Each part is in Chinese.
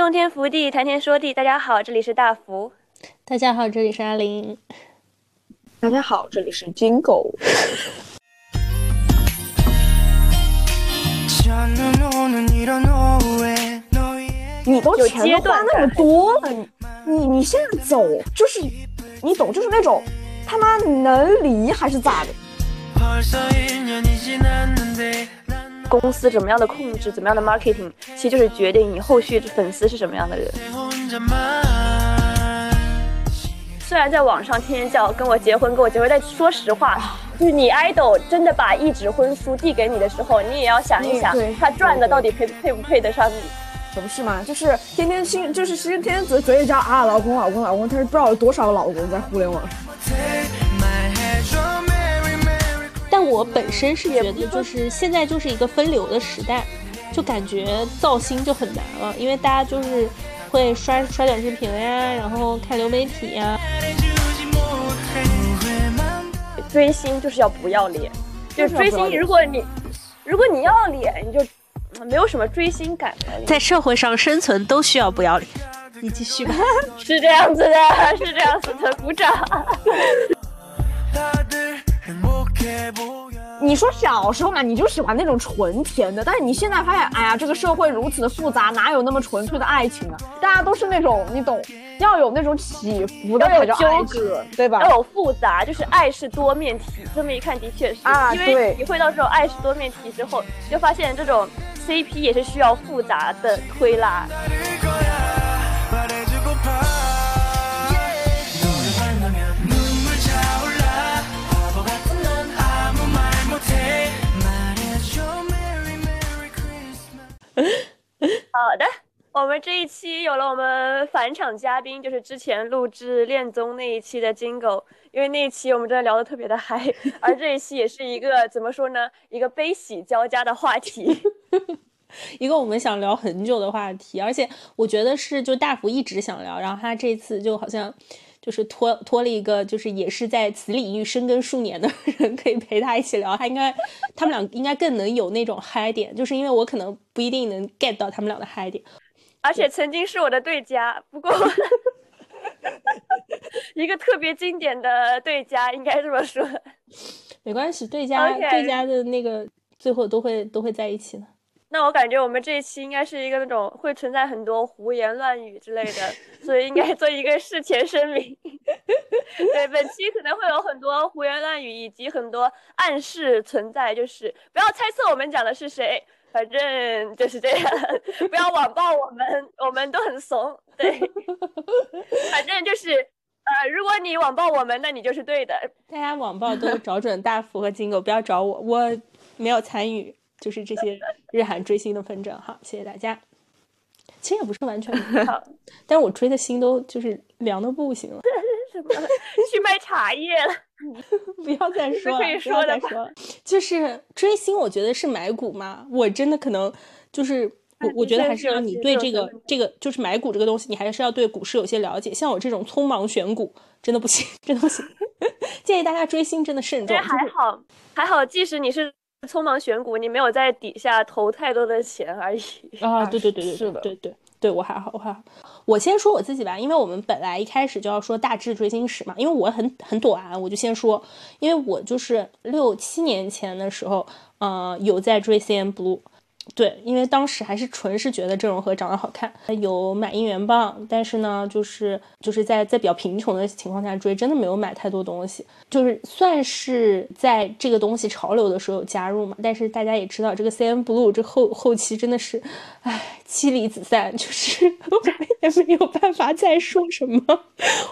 洞天福地，谈天说地。大家好，这里是大福。大家好，这里是阿林。大家好，这里是金狗。你都钱都花那么多了，你你你现在走就是你懂，就是那种他妈能离还是咋的？公司怎么样的控制，怎么样的 marketing，其实就是决定你后续粉丝是什么样的人。虽然在网上天天叫跟我结婚，跟我结婚，但说实话，就是你 idol 真的把一纸婚书递给你的时候，你也要想一想，他赚的到底配配不配得上你？可不是嘛，就是天天心，就是其实天天嘴嘴里叫啊老公老公老公，他是不知道有多少个老公在互联网上。但我本身是觉得，就是现在就是一个分流的时代，就感觉造星就很难了，因为大家就是会刷刷短视频呀，然后看流媒体呀。追星就是要不要脸，就是追星，如果你如果你要脸，你就没有什么追星感了。在社会上生存都需要不要脸。你继续吧，是这样子的，是这样子的，鼓掌。你说小时候嘛，你就喜欢那种纯甜的，但是你现在发现，哎呀，这个社会如此的复杂，哪有那么纯粹的爱情啊？大家都是那种，你懂，要有那种起伏的，要有纠葛，对吧？要有复杂，就是爱是多面体。这么一看，的确是啊，因为体会到这种爱是多面体之后，就发现这种 CP 也是需要复杂的推拉。我们这一期有了我们返场嘉宾，就是之前录制恋综那一期的金狗，因为那一期我们真的聊得特别的嗨，而这一期也是一个怎么说呢，一个悲喜交加的话题，一个我们想聊很久的话题，而且我觉得是就大福一直想聊，然后他这次就好像。就是托托了一个，就是也是在此领域深耕数年的人，可以陪他一起聊。他应该，他们俩应该更能有那种嗨点，就是因为我可能不一定能 get 到他们俩的嗨点。而且曾经是我的对家，不过 一个特别经典的对家，应该这么说。没关系，对家对家的那个最后都会都会在一起的。那我感觉我们这一期应该是一个那种会存在很多胡言乱语之类的，所以应该做一个事前声明。对，本期可能会有很多胡言乱语以及很多暗示存在，就是不要猜测我们讲的是谁，反正就是这样，不要网暴我们，我们都很怂。对，反正就是呃，如果你网暴我们，那你就是对的。大家网暴都找准大福和金狗，不要找我，我没有参与。就是这些日韩追星的纷争，好，谢谢大家。其实也不是完全好，但是我追的心都就是凉的不行了。什么？去卖茶叶了？不要再 说了，不要再说了。就是追星，我觉得是买股嘛。我真的可能就是我，我觉得还是要你对这个这个就是买股这个东西，你还是要对股市有些了解。像我这种匆忙选股，真的不行，真的不行。建议大家追星真的慎重。还好，还好，即使你是。匆忙选股，你没有在底下投太多的钱而已啊！对对对对，是的，对对对，我还好，我还好。我先说我自己吧，因为我们本来一开始就要说大致追星史嘛，因为我很很短，我就先说，因为我就是六七年前的时候，嗯，有在追 CNBLUE。对，因为当时还是纯是觉得郑容和长得好看，有买应援棒，但是呢，就是就是在在比较贫穷的情况下追，真的没有买太多东西，就是算是在这个东西潮流的时候加入嘛。但是大家也知道，这个 CNBLUE 这后后期真的是，唉。妻离子散，就是 我也没有办法再说什么。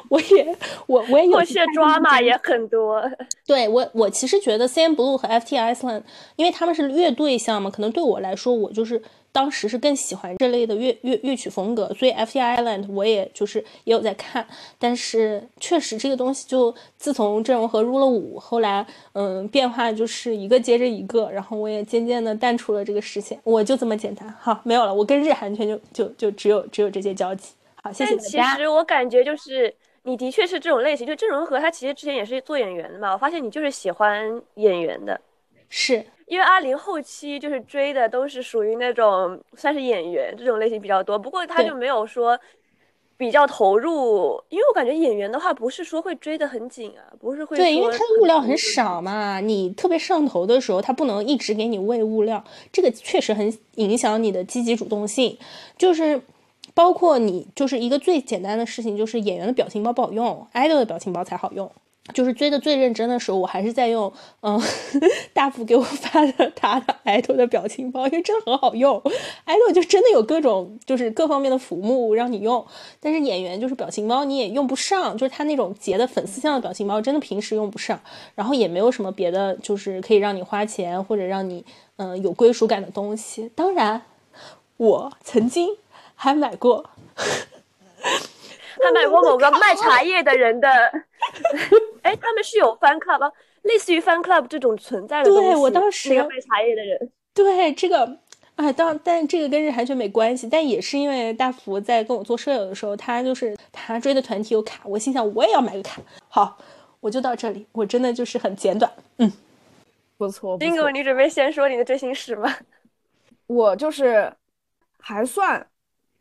我也，我我也有些抓马也很多。对我，我其实觉得 CNBLUE 和 FT Island，因为他们是乐队项嘛，可能对我来说，我就是。当时是更喜欢这类的乐乐乐曲风格，所以 F T Island 我也就是也有在看，但是确实这个东西就自从郑容和入了伍，后来嗯变化就是一个接着一个，然后我也渐渐的淡出了这个视线，我就这么简单，好没有了，我跟日韩圈就就就只有只有这些交集，好谢谢大家。其实我感觉就是你的确是这种类型，就郑容和他其实之前也是做演员的嘛，我发现你就是喜欢演员的。是因为阿玲后期就是追的都是属于那种算是演员这种类型比较多，不过他就没有说比较投入，因为我感觉演员的话不是说会追得很紧啊，不是会对，因为说它物料很少嘛，你特别上头的时候，他不能一直给你喂物料，这个确实很影响你的积极主动性。就是包括你，就是一个最简单的事情，就是演员的表情包不好用，idol 的表情包才好用。就是追的最认真的时候，我还是在用嗯 大福给我发的他的 idol 的表情包，因为真的很好用。idol 就真的有各种就是各方面的服务让你用，但是演员就是表情包你也用不上，就是他那种截的粉丝像的表情包，真的平时用不上，然后也没有什么别的，就是可以让你花钱或者让你嗯、呃有归属感的东西。当然，我曾经还买过。还买过某个卖茶叶的人的，哎，他们是有 fan club 啊，类似于 fan club 这种存在的东西。对我当时那个卖茶叶的人，对这个，哎，当但这个跟日韩圈没关系，但也是因为大福在跟我做舍友的时候，他就是他追的团体有卡，我心想我也要买个卡。好，我就到这里，我真的就是很简短，嗯，不错，不金狗，你准备先说你的追星史吗？我就是还算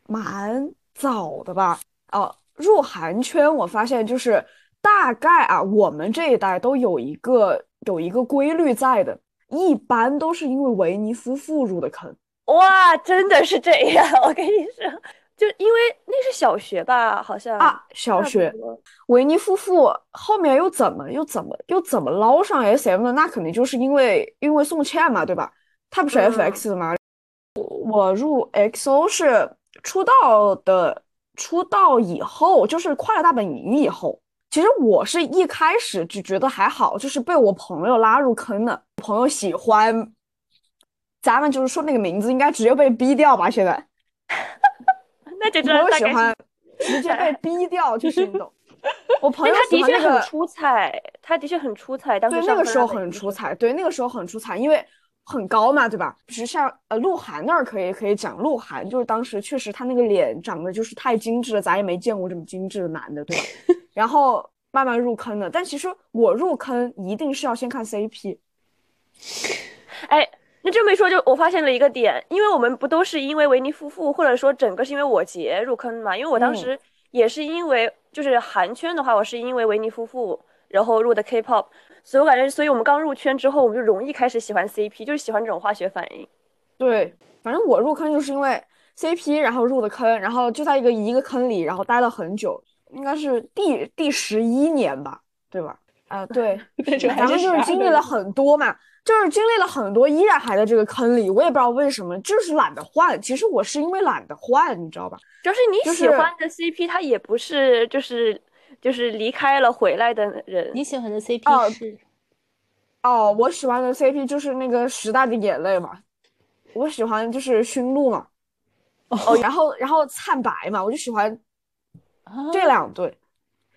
蛮早的吧。哦，入韩圈我发现就是大概啊，我们这一代都有一个有一个规律在的，一般都是因为维尼夫妇入的坑。哇，真的是这样，我跟你说，就因为那是小学吧，好像啊，小学维尼夫妇后面又怎么又怎么又怎么捞上 SM 的？那肯定就是因为因为宋茜嘛，对吧？她不是嗯 FX 的吗？我我入 XO 是出道的，出道以后就是快乐大本营以后。其实我是一开始就觉得还好，就是被我朋友拉入坑的。朋友喜欢，咱们就是说那个名字应该直接被逼掉吧？现在 那就知朋友喜欢直接被逼掉，就是你懂。我朋友他的确很出彩，他的确很出彩。当时对，那个时候很出彩，对，那个时候很出彩，因为很高嘛，对吧？只是像呃鹿晗那儿可以可以讲，鹿晗就是当时确实他那个脸长得就是太精致了，咱也没见过这么精致的男的，对吧？然后慢慢入坑的，但其实我入坑一定是要先看 CP，哎，那这么一说，就我发现了一个点，因为我们不都是因为维尼夫妇，或者说整个是因为我杰入坑嘛？因为我当嗯时也是因为，就是韩圈的话，我是因为维尼夫妇，然后入的 K-pop，所以我感觉，所以我们刚入圈之后，我们就容易开始喜欢 CP，就是喜欢这种化学反应。对，反正我入坑就是因为 CP，然后入的坑，然后就在一个一个坑里，然后待了很久，应该是第第十一年吧，对吧？啊、对，那这个还咱们就是经历了很多嘛，就是经历了很多，依然还在这个坑里。我也不知道为什么，就是懒得换。其实我是因为懒得换，你知道吧？就是你喜欢的 CP，它也不是就是就是离开了回来的人。你喜欢的 CP 哦是？哦，我喜欢的 CP 就是那个时代的眼泪嘛，我喜欢就是驯鹿嘛，哦，然后然后灿白嘛，我就喜欢啊这两对。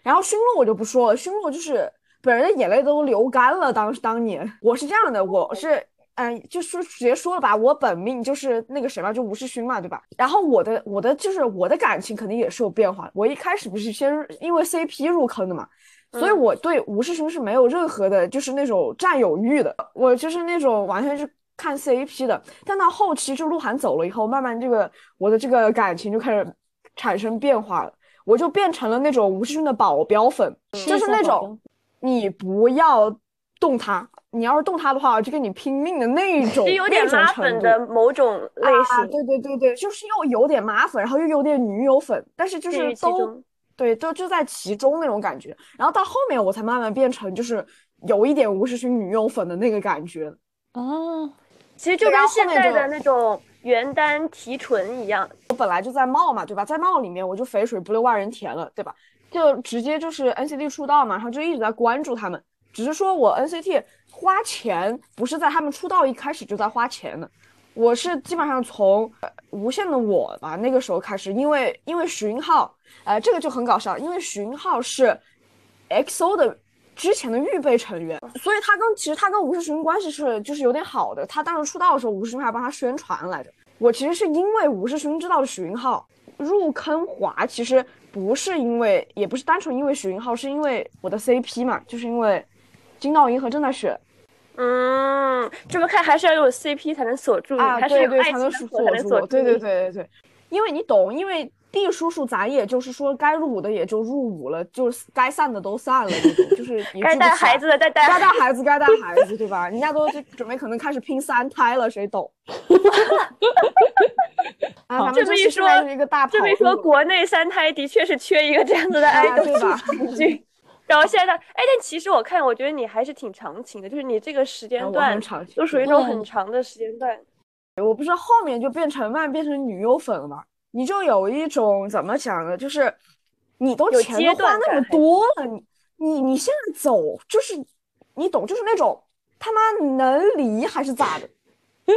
然后驯鹿我就不说了，驯鹿就是本人的眼泪都流干了。当当年我是这样的，我是嗯、就说直接说了吧，我本命就是那个谁嘛，就吴世勋嘛，对吧？然后我的我的就是我的感情肯定也是有变化。我一开始不是先因为 CP 入坑的嘛，所以嗯我对吴世勋是没有任何的，就是那种占有欲的。我就是那种完全是看 CP 的。但到后期，就鹿晗走了以后，慢慢这个我的这个感情就开始产生变化了。我就变成了那种吴世勋的保镖粉，就是那种你不要动他，你要是动他的话，我就跟你拼命的那种，是有点那种拉粉的某种类啊，型，对对对对，就是又有点马粉，然后又有点女友粉，但是就是都。对，都就在其中那种感觉。然后到后面我才慢慢变成就是有一点吴世勋女友粉的那个感觉。哦，其实就跟现在的那种原单提纯一样，我本来就在茂嘛，对吧？在茂里面我就肥水不流外人田了，对吧？就直接就是 NCT 出道嘛，然后就一直在关注他们。只是说我 NCT 花钱不是在他们出道一开始就在花钱的，我是基本上从无限的我吧那个时候开始，因为因为徐云浩，呃，这个就很搞笑，因为徐云浩是 XO 的之前的预备成员，所以他跟其实他跟吴世勋关系是就是有点好的。他当时出道的时候，吴世勋还帮他宣传来着。我其实是因为吴世勋知道了许云浩入坑华，其实不是因为，也不是单纯因为许云浩，是因为我的 CP 嘛，就是因为金道英和郑在选。嗯，这么看还是要有 CP 才能锁住你，啊，还是对对，有爱情的才能锁住，对对。对对对，因为你懂，因为 D 叔叔咱也就是说该入伍的也就入伍了，就是该散的都散了就是一该带孩子的再带该带孩子。该带孩子，对吧？人家都就准备可能开始拼三胎了，谁懂？啊，咱们这么一说是一个大这么一说，国内三胎的确是缺一个这样子的 啊 idol 对吧。然后现在，哎，但其实我看，我觉得你还是挺长情的，就是你这个时间段都属于那种很长的时间段。我不是后面就变成慢变成女优粉了嘛，你就有一种怎么讲呢，就是你都有钱都花那么多了，你你你现在走就是你懂，就是那种他妈能离还是咋的？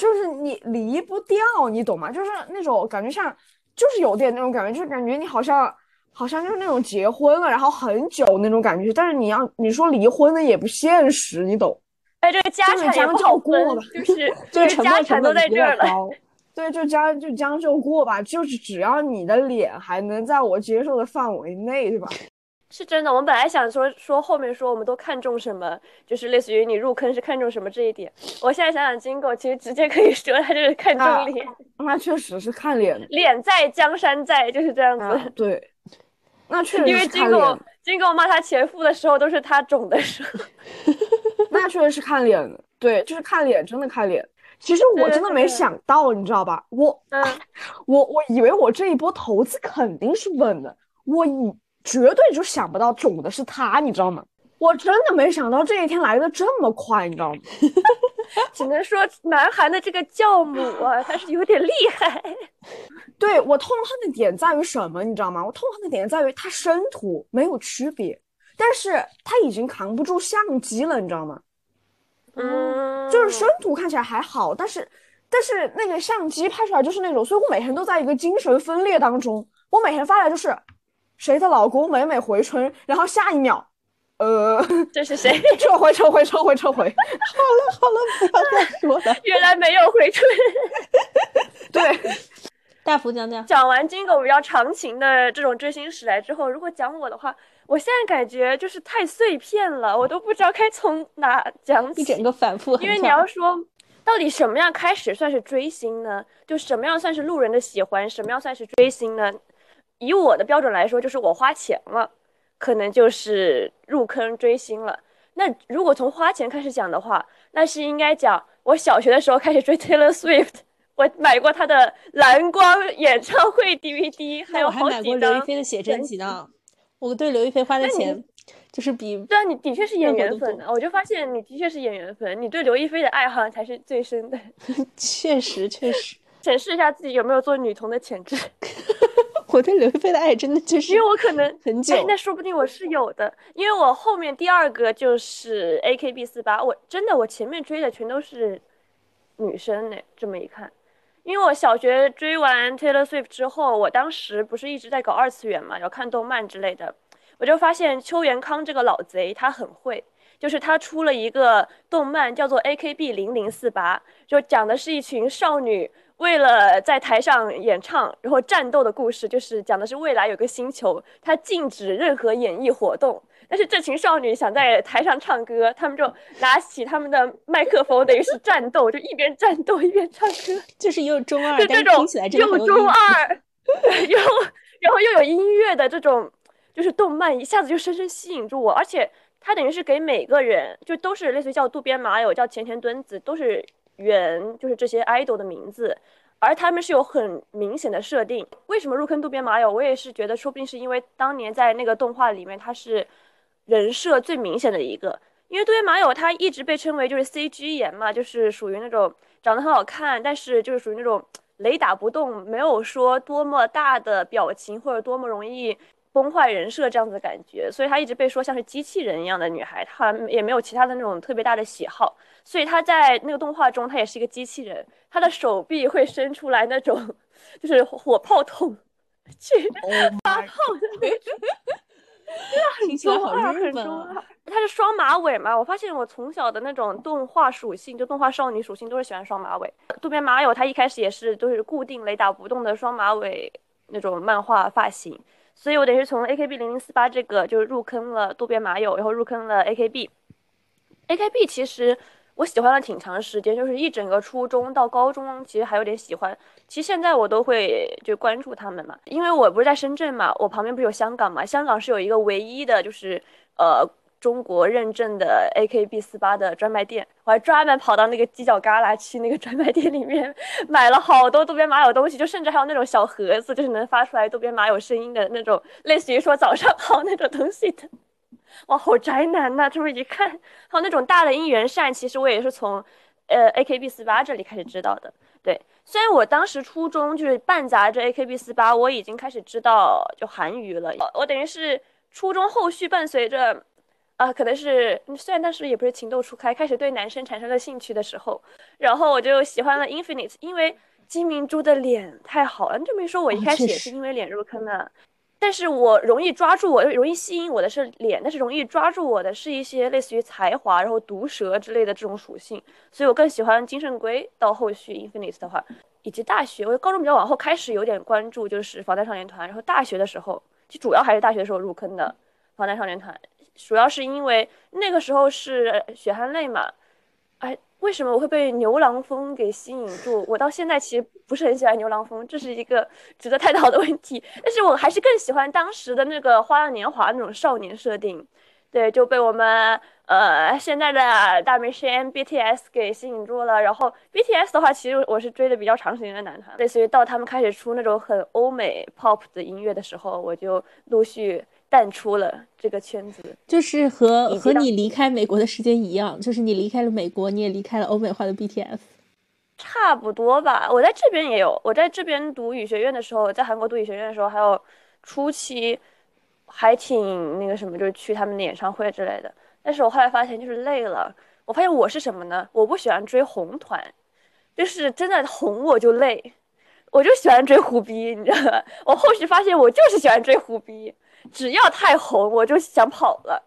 就是你离不掉，你懂吗？就是那种感觉像，就是有点那种感觉，就是感觉你好像好像就是那种结婚了，然后很久那种感觉，但是你要你说离婚的也不现实，你懂？哎，这个家产也不将就好过了，就是就是是家产都在这儿了。对，就将就将就过吧，就是只要你的脸还能在我接受的范围内，对吧？是真的，我们本来想说说后面说我们都看重什么，就是类似于你入坑是看重什么这一点。我现在想想，金狗其实直接可以说他就是看啊重脸，那确实是看脸脸在江山在，就是这样子。啊，对，那确实因为金狗金狗骂他前夫的时候，都是他肿的时候。那确实是看脸的，对，就是看脸，真的看脸。其实我真的没想到，你知道吧？我嗯，我我以为我这一波投资肯定是稳的，我以绝对就想不到肿的是他，你知道吗？我真的没想到这一天来的这么快，你知道吗？只能说南韩的这个教母啊，他是有点厉害。对，我痛恨的点在于什么，你知道吗？我痛恨的点在于它生图没有区别，但是它已经扛不住相机了，你知道吗？嗯，就是生图看起来还好，但是但是那个相机拍出来就是那种，所以我每天都在一个精神分裂当中。我每天发来就是谁的老公美美回春，然后下一秒，呃，这是谁？撤回撤回撤回撤回，好了，好了不要再说了。原来没有回春。对，大福讲讲，讲完金狗比较长情的这种追星史来之后，如果讲我的话，我现在感觉就是太碎片了，我都不知道该从哪讲起。一整个反复。因为你要说到底什么样开始算是追星呢？就什么样算是路人的喜欢，什么样算是追星呢？以我的标准来说，就是我花钱了，可能就是入坑追星了。那如果从花钱开始讲的话，那是应该讲我小学的时候开始追 Taylor Swift，我买过他的蓝光演唱会 DVD，还有那我还买过刘亦。菲的写真集呢。我对刘亦菲花的钱，就是比对啊，你的确是演员粉的，我就发现你的确是演员粉，你对刘亦菲的爱好像才是最深的。确 实确实，审视一下自己有没有做女同的潜质，我对刘亦菲的爱真的就是因为我可能很久哎，那说不定我是有的，因为我后面第二个就是 AKB 四八，我真的我前面追的全都是女生呢，这么一看，因为我小学追完 Taylor Swift 之后，我当时不是一直在搞二次元嘛，要看动漫之类的，我就发现邱元康这个老贼他很会。就是他出了一个动漫，叫做 AKB 零零四八，就讲的是一群少女为了在台上演唱，然后战斗的故事，就是讲的是未来有个星球，它禁止任何演艺活动，但是这群少女想在台上唱歌，她们就拿起他们的麦克风，等于是战斗，就一边战斗一边唱歌，就是又中二，就这种但听起来真的又中。二，又然后又有音乐的这种，就是动漫一下子就深深吸引住我，而且它等于是给每个人，就都是类似于叫渡边麻友、叫前田敦子，都是原就是这些 idol 的名字。而他们是有很明显的设定，为什么入坑渡边麻友？我也是觉得，说不定是因为当年在那个动画里面，他是人设最明显的一个。因为渡边麻友他一直被称为就是 CG 颜嘛，就是属于那种长得很好看，但是就是属于那种雷打不动，没有说多么大的表情或者多么容易崩坏人设这样子的感觉，所以她一直被说像是机器人一样的女孩，她好像也没有其他的那种特别大的喜好，所以他在那个动画中，他也是一个机器人，他的手臂会伸出来那种就是火炮筒去 发炮的那种。听起来好中二很中啊！二。它是双马尾嘛？我发现我从小的那种动画属性，就动画少女属性都是喜欢双马尾。渡边麻友她一开始也是都是固定雷打不动的双马尾那种漫画发型，所以我等于是从 AKB 零零四八这个就是入坑了渡边麻友，然后入坑了 AKB。AKB 其实我喜欢了挺长时间，就是一整个初中到高中，其实还有点喜欢。其实现在我都会就关注他们嘛，因为我不是在深圳嘛，我旁边不是有香港嘛，香港是有一个唯一的就是呃。中国认证的 AKB 四八的专卖店，我还专门跑到那个犄角旮旯去那个专卖店里面买了好多渡边麻友东西，就甚至还有那种小盒子，就是能发出来渡边麻友声音的那种，类似于说早上 好那种东西的。哇，好宅男呐！这么一看，还有那种大的应援扇，其实我也是从呃 AKB 四八这里开始知道的。对，虽然我当时初中就是半杂着 AKB 四八，我已经开始知道就韩娱了。我等于是初中后续伴随着。啊，可能是虽然当时也不是情窦初开，开始对男生产生了兴趣的时候，然后我就喜欢了 Infinite，因为金明珠的脸太好了。你这么一说，我一开始也是因为脸入坑的，但是我容易抓住我，容易吸引我的是脸，但是容易抓住我的是一些类似于才华，然后毒舌之类的这种属性，所以我更喜欢金圣圭。到后续 Infinite 的话，以及大学，我高中比较往后开始有点关注，就是防弹少年团，然后大学的时候，就主要还是大学的时候入坑的防弹少年团。主要是因为那个时候是血汗泪嘛，为什么我会被牛郎风给吸引住？我到现在其实不是很喜欢牛郎风，这是一个值得探讨的问题。但是我还是更喜欢当时的那个《花样年华》那种少年设定，对，就被我们呃现在的大明星 BTS 给吸引住了。然后 BTS 的话，其实我是追的比较长时间的男团，类似于到他们开始出那种很欧美 pop 的音乐的时候，我就陆续。淡出了这个圈子，就是和和你离开美国的时间一样，就是你离开了美国，你也离开了欧美化的 BTS，差不多吧。我在这边也有，我在这边读语学院的时候，在韩国读语学院的时候，还有初期还挺那个什么，就是去他们的演唱会之类的。但是我后来发现就是累了，我发现我是什么呢？我不喜欢追红团，就是真的红我就累，我就喜欢追虎逼，你知道吗？我后续发现我就是喜欢追虎逼。只要太红，我就想跑了。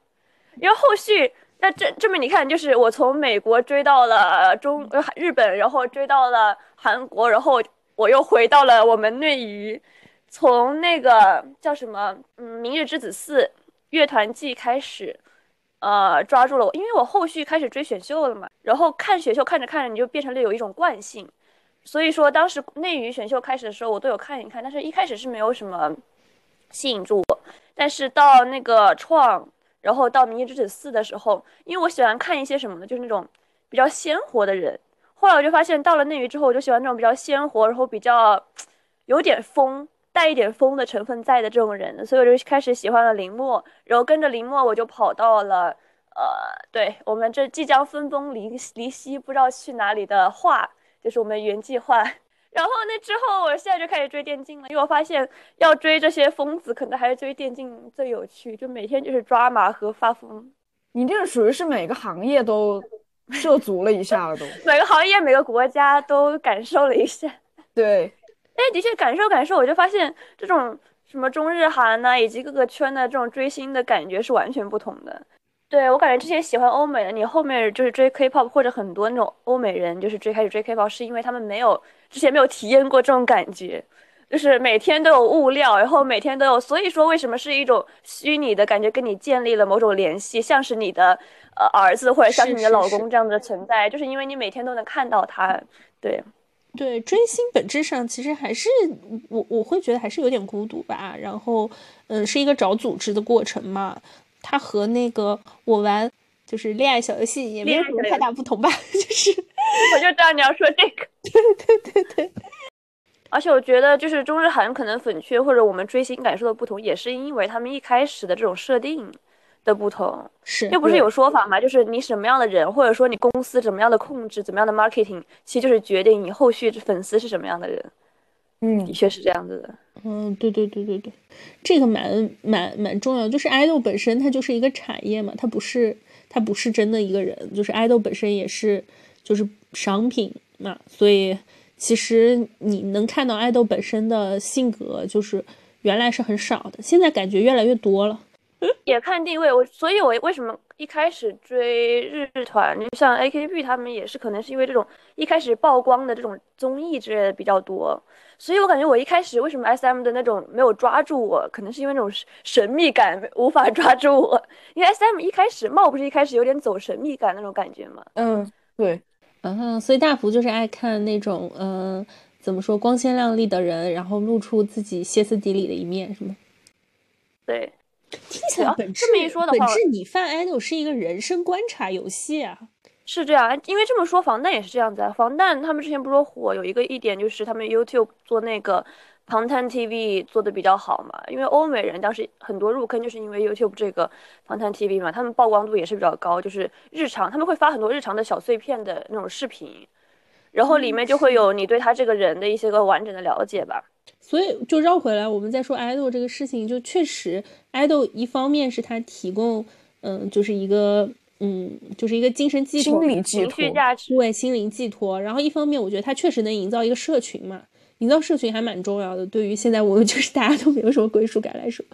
因为后续那这这么你看，就是我从美国追到了中日本，然后追到了韩国，然后我又回到了我们内娱。从那个叫什么，嗯，《明日之子四》乐团季开始，呃，抓住了我，因为我后续开始追选秀了嘛。然后看选秀看着看着，你就变成了有一种惯性。所以说，当时内娱选秀开始的时候，我都有看一看，但是一开始是没有什么吸引住我。但是到那个创，然后到《明日之子四》的时候，因为我喜欢看一些什么呢？就是那种比较鲜活的人。后来我就发现，到了内娱之后，我就喜欢那种比较鲜活，然后比较有点疯，带一点疯的成分在的这种人。所以我就开始喜欢了林默，然后跟着林默，我就跑到了呃，对我们这即将分崩离离析，不知道去哪里的画，就是我们原计划。然后那之后，我现在就开始追电竞了，因为我发现要追这些疯子，可能还是追电竞最有趣，就每天就是抓马和发疯。你这个属于是每个行业都涉足了一下了，都每个行业、每个国家都感受了一下。对，哎，的确感受感受，我就发现这种什么中日韩呐，以及各个圈的这种追星的感觉是完全不同的。对我感觉之前喜欢欧美的，你后面就是追 K-pop 或者很多那种欧美人，就是追开始追 K-pop，是因为他们没有之前没有体验过这种感觉，就是每天都有物料，然后每天都有，所以说为什么是一种虚拟的感觉，跟你建立了某种联系，像是你的呃儿子或者像是你的老公这样的存在，就是因为你每天都能看到他。对，对，追星本质上其实还是我我会觉得还是有点孤独吧，然后嗯，是一个找组织的过程嘛。它和那个我玩就是恋爱小游戏也没有什么太大不同吧，就是我就知道你要说这个，对对对对。而且我觉得就是中日韩可能粉圈或者我们追星感受的不同，也是因为他们一开始的这种设定的不同。是，又不是有说法嘛？就是你什么样的人，或者说你公司怎么样的控制，怎么样的 marketing，其实就是决定你后续粉丝是什么样的人。嗯，的确是这样子的。嗯，对对对对对，这个蛮蛮蛮重要。就是 idol 本身它就是一个产业嘛，它不是他不是真的一个人，就是爱豆本身也是就是商品嘛。所以其实你能看到爱豆本身的性格，就是原来是很少的，现在感觉越来越多了。也看定位，我所以，我为什么一开始追日团，就像 AKB 他们也是，可能是因为这种一开始曝光的这种综艺之类的比较多，所以我感觉我一开始为什么 SM 的那种没有抓住我，可能是因为那种神秘感无法抓住我，因为 SM 一开始冒不是一开始有点走神秘感那种感觉嘛。嗯，对，啊，所以大福就是爱看那种嗯，怎么说光鲜亮丽的人，然后露出自己歇斯底里的一面，是吗？对。听起来本质这么一说的话，本质你犯 idol 是一个人生观察游戏啊，是这样。因为这么说，防弹也是这样子啊。防弹他们之前不是说火有一个一点就是他们 YouTube 做那个防弹 TV 做的比较好嘛，因为欧美人当时很多入坑就是因为 YouTube 这个防弹 TV 嘛，他们曝光度也是比较高，就是日常他们会发很多日常的小碎片的那种视频，然后里面就会有你对他这个人的一些个完整的了解吧。所以就绕回来，我们再说 idol 这个事情，就确实 idol 一方面是他提供，嗯，就是一个，嗯，就是一个精神寄托、心理寄托、对心灵寄托。然后一方面，我觉得他确实能营造一个社群嘛，营造社群还蛮重要的。对于现在我们就是大家都没有什么归属感来说。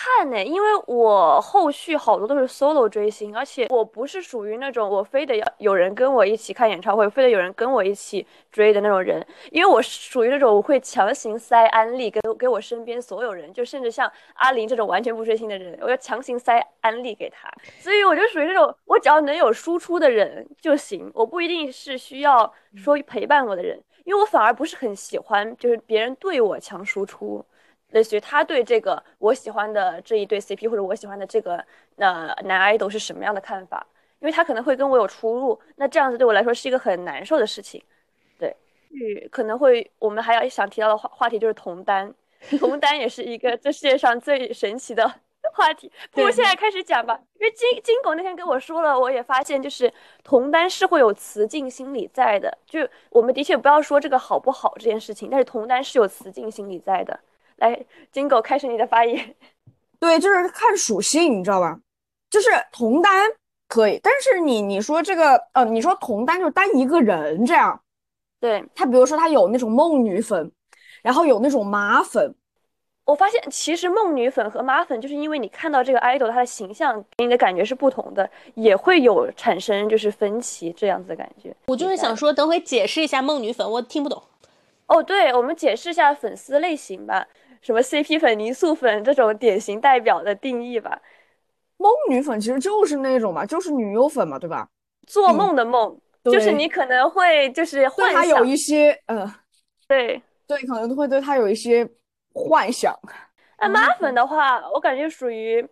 看呢，因为我后续好多都是 solo 追星，而且我不是属于那种我非得要有人跟我一起看演唱会，非得有人跟我一起追的那种人。因为我属于那种我会强行塞安利给给我身边所有人，就甚至像阿林这种完全不追星的人，我要强行塞安利给他。所以我就属于那种我只要能有输出的人就行，我不一定是需要说陪伴我的人，因为我反而不是很喜欢就是别人对我强输出。类似于他对这个我喜欢的这一对 CP 或者我喜欢的这个呃男 idol 是什么样的看法？因为他可能会跟我有出入，那这样子对我来说是一个很难受的事情。对，嗯，可能会我们还要想提到的话话题就是同单，同单也是一个这世界上最神奇的话题。不如现在开始讲吧，因为金金狗那天跟我说了，我也发现就是同单是会有雌竞心理在的。就我们的确不要说这个好不好这件事情，但是同单是有雌竞心理在的。来，金狗开始你的发言。对，就是看属性，你知道吧？就是同单可以，但是你你说这个，呃，你说同单就是单一个人这样。对他，比如说他有那种梦女粉，然后有那种妈粉。我发现其实梦女粉和妈粉，就是因为你看到这个 idol 他的形象给你的感觉是不同的，也会有产生就是分歧这样子的感觉。我就是想说，等会解释一下梦女粉，我听不懂。哦，对，我们解释一下粉丝类型吧。什么 CP 粉、泥塑粉这种典型代表的定义吧？梦女粉其实就是那种嘛，就是女优粉嘛，对吧？做梦的梦，就是你可能会就是幻想有一些，呃，对对，可能会对他有一些幻想。那妈粉的话，我感觉属于，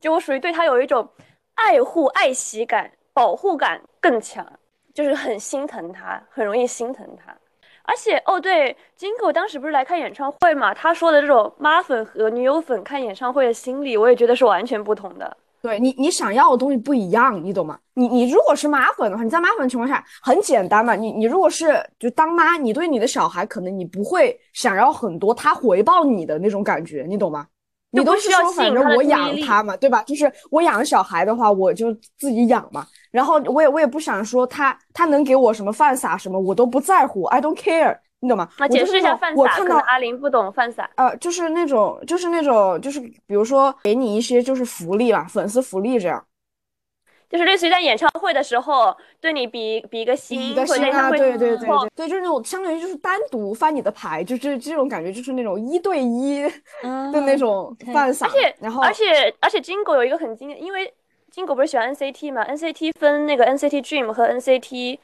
就我属于对他有一种爱护、爱惜感、保护感更强，就是很心疼他，很容易心疼他。而且哦，对，金狗当时不是来看演唱会嘛？他说的这种妈粉和女友粉看演唱会的心理，我也觉得是完全不同的。对你，你想要的东西不一样，你懂吗？你你如果是妈粉的话，你在妈粉的情况下很简单嘛。你你如果是就当妈，你对你的小孩可能你不会想要很多他回报你的那种感觉，你懂吗？你都是说反正我养他嘛，对吧？就是我养小孩的话，我就自己养嘛。然后我也我也不想说他他能给我什么饭撒什么，我都不在乎，I don't care，你懂吗？那解释一下饭撒，可能阿林不懂饭撒。呃，就是那种就是那种就是比如说给你一些就是福利吧，粉丝福利这样。就是类似于在演唱会的时候对你比比一个心，比个心啊，对对对对对，就是那种相当于就是单独翻你的牌，就是这种感觉就是那种一对一的那种饭撒。而且然后而且而且金狗有一个很经典，因为金狗不是喜欢 NCT 嘛，NCT 分那个 NCT Dream 和 NCT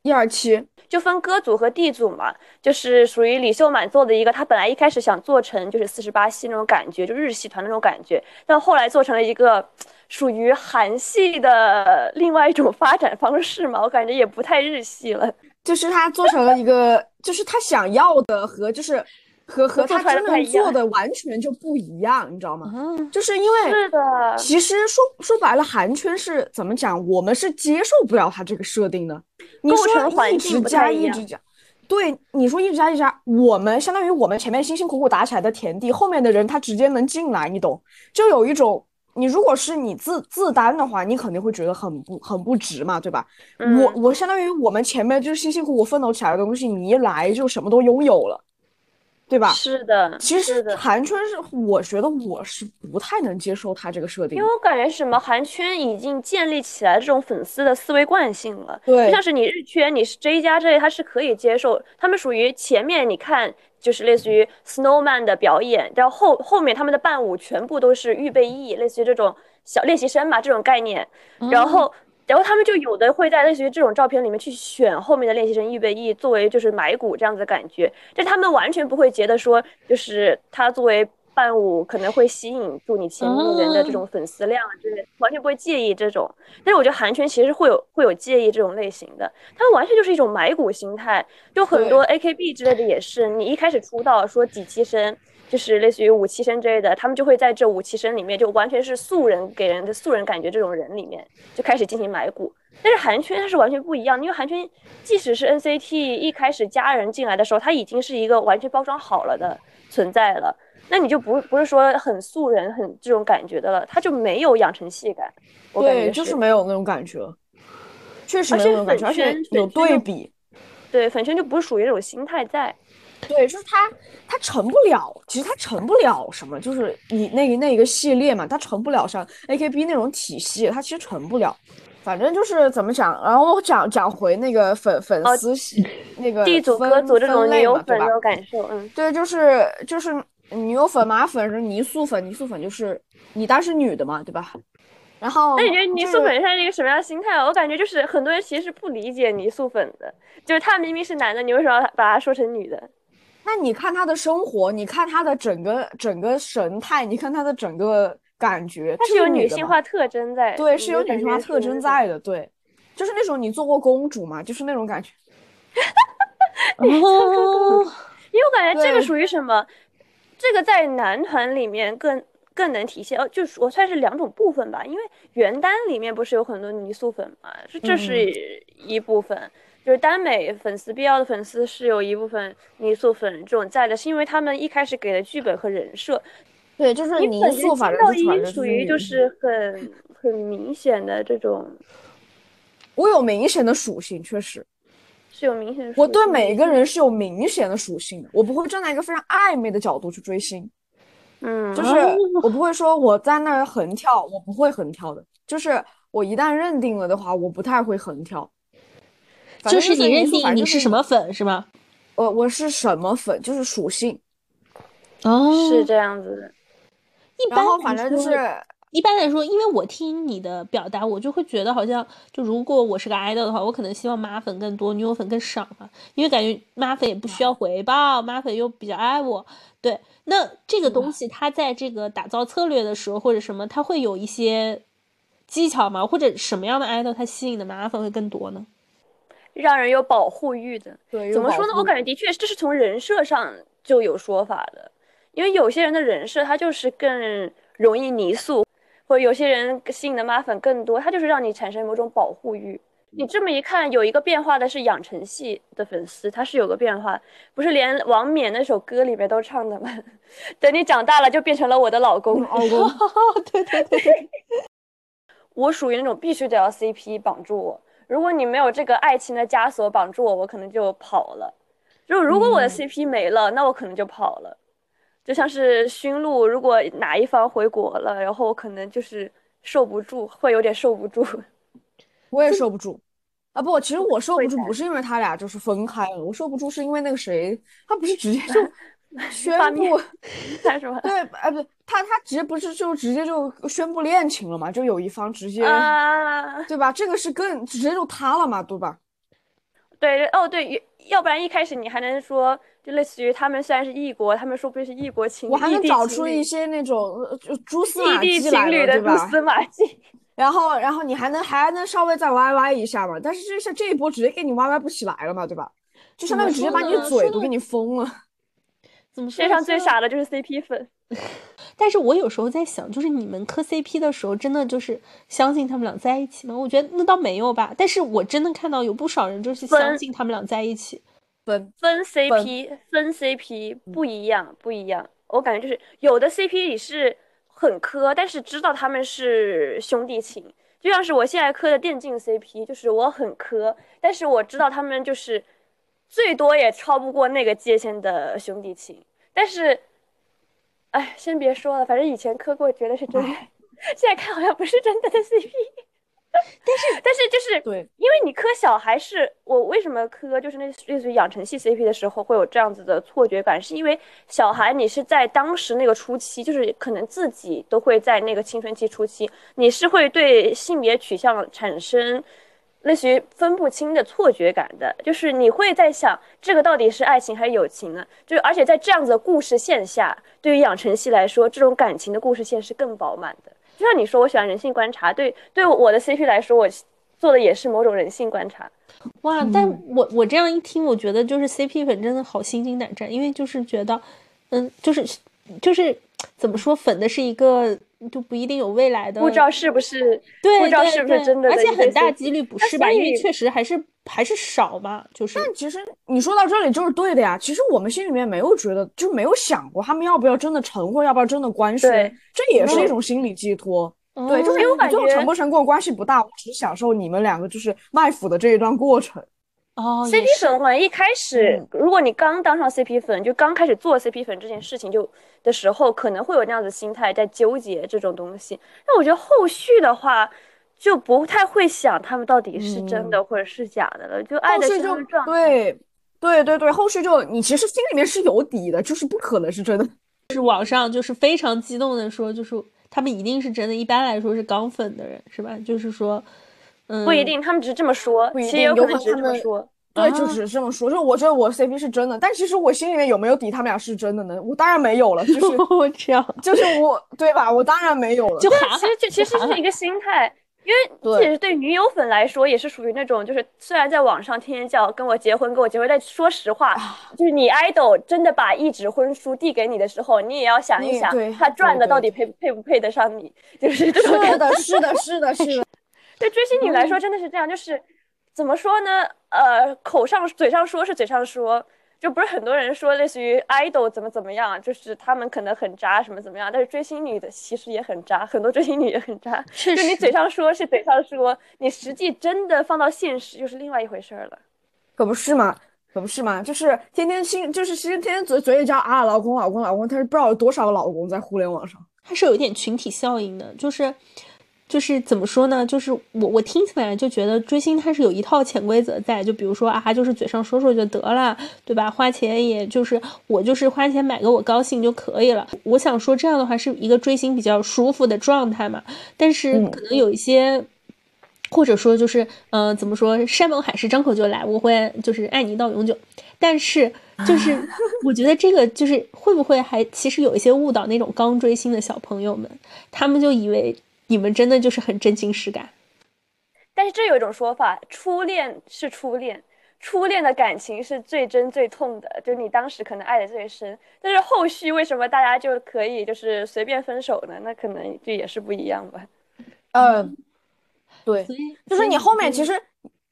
一二七，就分歌组和 D 组嘛，就是属于李秀满做的一个，他本来一开始想做成就是四十八系那种感觉，就日系团那种感觉，但后来做成了一个。属于韩系的另外一种发展方式嘛，我感觉也不太日系了。就是他做成了一个，就是他想要的和就是和和他真正做的完全就不一样，你知道吗？嗯就是因为是的，其实说说白了，韩圈是怎么讲？我们是接受不了他这个设定的。你说一直加一直加，对，你说一直加一直加，我们相当于我们前面辛辛苦苦打起来的田地，后面的人他直接能进来，你懂？就有一种。你如果是你自自担的话，你肯定会觉得很不很不值嘛，对吧？我我相当于我们前面就是辛辛苦苦奋斗起来的东西，你一来就什么都拥有了。对吧？是的，其实。韩圈是，我觉得我是不太能接受他这个设定因为，我感觉什么韩圈已经建立起来这种粉丝的思维惯性了，对就像是你日圈，你是 J 加这类，他是可以接受，他们属于前面你看就是类似于 Snowman 的表演，然后后后面他们的伴舞全部都是预备役，类似于这种小练习生嘛这种概念，然后。然后他们就有的会在类似于这种照片里面去选后面的练习生预备役作为就是买股这样子的感觉，但他们完全不会觉得说就是他作为伴舞可能会吸引住你前面人的这种粉丝量啊之类，完全不会介意这种。但是我觉得韩圈其实会有会有介意这种类型的，他们完全就是一种买股心态，就很多 AKB 之类的也是，你一开始出道说几期生。就是类似于五期生之类的，他们就会在这五期生里面，就完全是素人给人的素人感觉这种人里面，就开始进行买股。但是韩圈它是完全不一样，因为韩圈即使是 NCT 一开始加人进来的时候，它已经是一个完全包装好了的存在了，那你就不不是说很素人很这种感觉的了，他就没有养成系感。我感觉对，就是没有那种感觉，确实没有那种感觉，而且有对比。对，粉圈就不是属于那种心态在。对，就是他，他成不了，其实他成不了什么，就是你那那一个系列嘛，他成不了像 AKB 那种体系，他其实成不了。反正就是怎么讲，然后我讲讲回那个粉粉丝系、那个地主歌组这种女友粉的感受，嗯，对，就是就是女友粉、马粉是泥塑粉，泥塑粉就是你当是女的嘛，对吧？然后，那你觉得泥塑粉是一个什么样的心态？我感觉就是很多人其实是不理解泥塑粉的，就是他明明是男的，你为什么要把他说成女的？那你看他的生活，你看他的整个整个神态，你看他的整个感觉，他是有女性化特征在，对，是有女性化特征在的，对，就是那种你做过公主嘛，就是那种感觉。你做过公主，因为我感觉这个属于什么？这个在男团里面更更能体现，哦，就是我算是两种部分吧，因为原单里面不是有很多泥塑粉嘛，这这是一部分。就是耽美粉丝必要的粉丝是有一部分泥塑粉这种在的，是因为他们一开始给的剧本和人设，对，就是泥塑反正就属于就是很很明显的这种，我有明显的属性，确实是有明显的。我对每一个人是有明显的属性的，我不会站在一个非常暧昧的角度去追星，嗯，就是我不会说我在那儿横跳，我不会横跳的，就是我一旦认定了的话，我不太会横跳。就是你认定你是什么粉是吗？我我是什么粉，就是属性。哦，是这样子的。一般反正就是一般来说，因为我听你的表达，我就会觉得好像，就如果我是个 idol 的话，我可能希望妈粉更多，女友粉更少嘛，因为感觉妈粉也不需要回报，妈粉又比较爱我。对，那这个东西它在这个打造策略的时候或者什么，它会有一些技巧吗？或者什么样的 idol 它吸引的妈粉会更多呢？让人有保护欲的，对，怎么说呢？我感觉的确，这是从人设上就有说法的。因为有些人的人设他就是更容易泥塑，或者有些人吸引的妈粉更多，他就是让你产生某种保护欲。你这么一看，有一个变化的是养成系的粉丝，他是有个变化，不是连王冕那首歌里面都唱的吗？等你长大了就变成了我的老公，老公。对对对对，我属于那种必须得要 CP 绑住我。如果你没有这个爱情的枷锁绑住我，我可能就跑了。就如果我的 CP 没了，那我可能就跑了。就像是驯鹿，如果哪一方回国了，然后我可能就是受不住，会有点受不住。我也受不住啊！不，其实我受不住不是因为他俩就是分开了，我受不住是因为那个谁，他不是直接 就。宣布，他什么？对，哎，不，他他直接不是就直接就宣布恋情了嘛？就有一方直接，对吧？这个是更直接就塌了嘛，对吧？对，哦，对，要不然一开始你还能说，就类似于他们虽然是异国，他们说不定是异国情侣，我还能找出一些那种就蛛丝马迹来的，对吧？蛛丝马迹。然后，然后你还能还能稍微再歪歪一下嘛？但是这像这一波直接给你歪歪不起来了嘛，对吧？就相当于直接把你的嘴都给你封了。怎么世界上最傻的就是 CP 粉，但是我有时候在想，就是你们磕 CP 的时候，真的就是相信他们俩在一起吗？我觉得那倒没有吧。但是我真的看到有不少人就是相信他们俩在一起。分分 CP 分 CP 不一样不一样，我感觉就是有的 CP 里是很磕，但是知道他们是兄弟情，就像是我现在磕的电竞 CP，就是我很磕，但是我知道他们就是。最多也超不过那个界限的兄弟情，但是，哎，先别说了，反正以前磕过，觉得是真的，现在看好像不是真的的 CP。但是，但是就是对，因为你磕小孩是我为什么磕就是那类似于养成系 CP 的时候会有这样子的错觉感，是因为小孩你是在当时那个初期，就是可能自己都会在那个青春期初期，你是会对性别取向产生类似于分不清的错觉感的，就是你会在想这个到底是爱情还是友情呢？就是而且在这样子的故事线下，对于养成系来说，这种感情的故事线是更饱满的。就像你说，我喜欢人性观察，对对我的 CP 来说，我做的也是某种人性观察。哇，但我我这样一听，我觉得就是 CP 粉真的好心惊胆战，因为就是觉得，嗯，就是就是怎么说，粉的是一个就不一定有未来的，不知道是不是，对，不知道是不是真的，而且很大几率不是吧，因为确实还是还是少嘛，就是但其实你说到这里就是对的呀。其实我们心里面没有觉得，就没有想过他们要不要真的成，或要不要真的官宣，这也是一种心理寄托。对，就是因为我感觉成不成跟我关系不大，我只享受你们两个就是卖腐的这一段过程。哦 CP 粉，好像一开始，嗯如果你刚当上 CP 粉，就刚开始做 CP 粉这件事情就的时候，可能会有那样子心态在纠结这种东西。但我觉得后续的话，就不太会想他们到底是真的或者是假的了，就爱的后续就是他们状态。对对对对，后续就你其实心里面是有底的，就是不可能是真的。是网上就是非常激动的说，就是他们一定是真的，一般来说是港粉的人是吧？就是说，嗯，不一定，他们只是这么说，不一其实有可能只是这么说。对，就啊只是这么说。就我觉得我 CP 是真的，但其实我心里面有没有底，他们俩是真的呢？我当然没有了，就是 这样就是 我对吧？我当然没有了。就还其实就其实是一个心态，因为对其实对女友粉来说也是属于那种，就是虽然在网上天天叫跟我结婚，跟我结婚，但说实话，就是你 idol 真的把一纸婚书递给你的时候，你也要想一想，他赚的到底配配不配得上你，就是这种感觉。是的，是的，是的，是的。对追星女来说嗯真的是这样，就是怎么说呢？呃，口上嘴上说是嘴上说，就不是很多人说类似于 idol 怎么怎么样，就是他们可能很渣什么怎么样，但是追星女的其实也很渣，很多追星女也很渣。确实就你嘴上说是嘴上说，你实际真的放到现实又是另外一回事儿了。可不是嘛，可不是嘛，就是天天心，就是其实天天嘴嘴里叫啊老公老公老公，但是不知道有多少个老公在互联网上。它是有一点群体效应的，就是就是怎么说呢？就是我我听起来就觉得追星它是有一套潜规则在，就比如说啊，就是嘴上说说就得了，对吧？花钱也就是我就是花钱买个我高兴就可以了。我想说这样的话是一个追星比较舒服的状态嘛，但是嗯可能有一些。或者说就是，呃，怎么说？山盟海誓，张口就来，我会就是爱你到永久。但是，就是我觉得这个就是会不会还其实有一些误导那种刚追星的小朋友们，他们就以为你们真的就是很真情实感。但是这有一种说法，初恋是初恋，初恋的感情是最真最痛的，就是你当时可能爱的最深，但是后续为什么大家就可以就是随便分手呢？那可能就也是不一样吧。嗯，对，就是你后面其实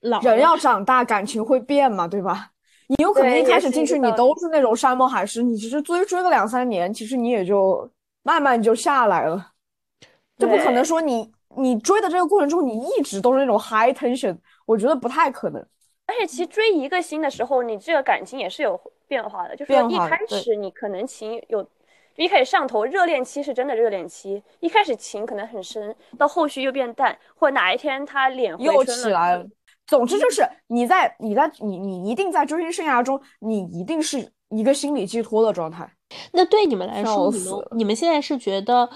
人要长大，感情会变嘛，对吧？你有可能一开始进去你都是那种山盟海誓，你其实追追个两三年，其实你也就慢慢就下来了，就不可能说你你追的这个过程中你一直都是那种 high tension，我觉得不太可能。而且其实追一个星的时候，你这个感情也是有变化的，就是说一开始你可能情有，就一开始上头，热恋期是真的热恋期，一开始情可能很深，到后续又变淡，或者哪一天他脸又起来了。总之就是你在你在你你一定在追星生涯中，你一定是一个心理寄托的状态。那对你们来说，你们你们现在是觉得，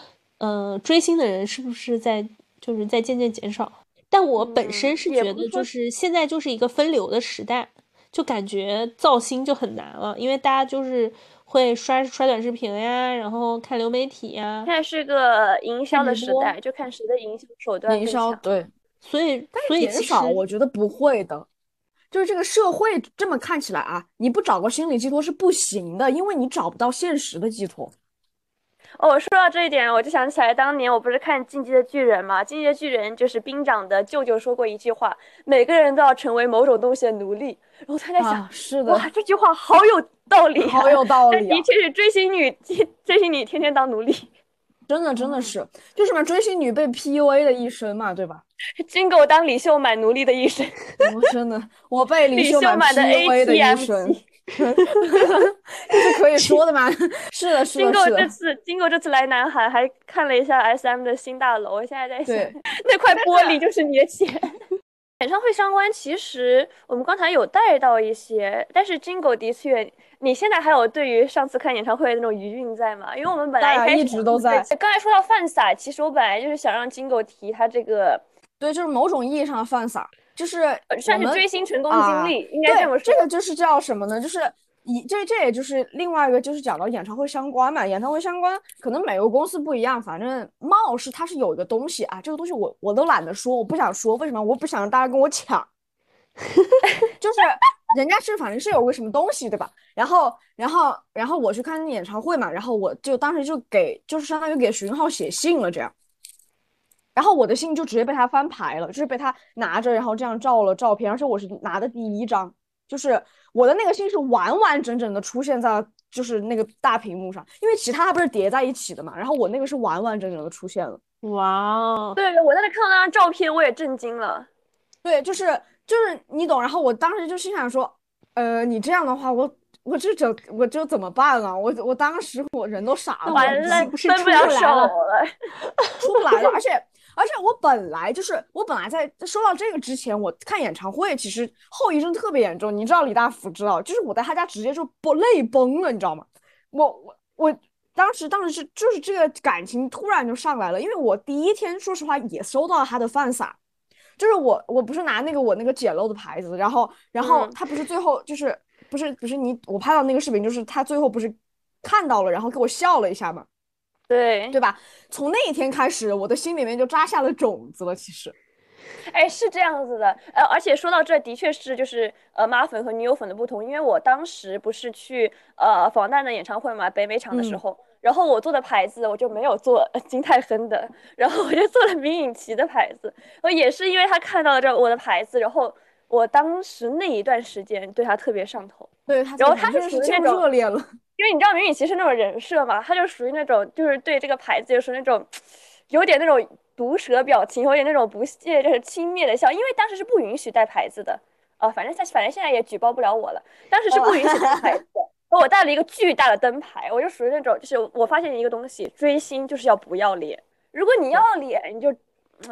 呃，追星的人是不是在就是在渐渐减少？但我本身嗯是觉得，就是现在就是一个分流的时代，就感觉造星就很难了，因为大家就是会刷刷短视频呀，然后看流媒体呀现，在是个营销的时代，就看谁的营销手段营。销对，所以所以其减少，实我觉得不会的。就是这个社会这么看起来啊，你不找个心理寄托是不行的，因为你找不到现实的寄托。哦，说到这一点，我就想起来当年我不是看《进击的巨人》嘛，《进击的巨人》就是兵长的舅舅说过一句话：每个人都要成为某种东西的奴隶。然后他在想，啊，是的，哇，这句话好有道理、啊，好有道理啊的！确是追星女，追星女天天当奴隶。真的真的是，就是嘛追星女被 PUA 的一生嘛，对吧？金狗当李秀满奴隶的一生，我真的，我被李李秀满的 PUA 的一生机。这是可以说的吗？是的，是的，是的。经过这次，经过这次来南海，还看了一下 S M 的新大楼，我现在在想，那块玻璃就是你的钱。演唱会相关，其实我们刚才有带到一些，但是 Jingle 的确，你现在还有对于上次看演唱会的那种余韵在吗？因为我们本来一直都在。刚才说到犯傻，其实我本来就是想让 Jingle 提他这个，对，就是某种意义上的犯傻，就是算是追星成功经历，应该这么说。这个就是叫什么呢？就是。以这这也就是另外一个，就是讲到演唱会相关嘛。演唱会相关，可能每个公司不一样，反正貌似它是有一个东西啊。这个东西我我都懒得说，我不想说，为什么？我不想让大家跟我抢，就是人家是反正是有个什么东西，对吧？然后然后然后我去看演唱会嘛，然后我就当时就给就是相当于给徐云浩写信了这样，然后我的信就直接被他翻牌了，就是被他拿着然后这样照了照片，而且我是拿的第一张，就是。我的那个信是完完整整的出现在就是那个大屏幕上，因为其他它不是叠在一起的嘛，然后我那个是完完整整的出现了。哇哦，对，我在那看到那张照片，我也震惊了。对，就是就是你懂。然后我当时就心想说，呃，你这样的话，我我这整我这怎么办啊？我我当时我人都傻了，完了，不是出不了手了，出不来了，而且。而且我本来就是，我本来在收到这个之前，我看演唱会其实后遗症特别严重。你知道李大福知道，就是我在他家直接就崩泪崩了，你知道吗？我我我当时当时是就是这个感情突然就上来了，因为我第一天说实话也收到了他的饭撒，就是我我不是拿那个我那个简陋的牌子，然后然后他不是最后就是不是不是你我拍到那个视频，就是他最后不是看到了，然后给我笑了一下嘛。对对吧？从那一天开始，我的心里面就扎下了种子了。其实，哎，是这样子的。呃，而且说到这，的确是就是呃，妈粉和女友粉的不同。因为我当时不是去呃防弹的演唱会嘛，北美场的时候，然后我做的牌子我就没有做金泰亨的，然后我就做了明颖琪的牌子。我也是因为他看到了这我的牌子，然后我当时那一段时间对他特别上头。对，然后他是属于那种热烈了。因为你知道明宇其是那种人设嘛，他就属于那种就是对这个牌子就是那种有点那种毒舌表情，有点那种不屑就是轻蔑的笑。因为当时是不允许带牌子的啊，反正他反正现在也举报不了我了。当时是不允许带牌子，我带了一个巨大的灯牌，我就属于那种就是我发现一个东西，追星就是要不要脸。如果你要脸，你就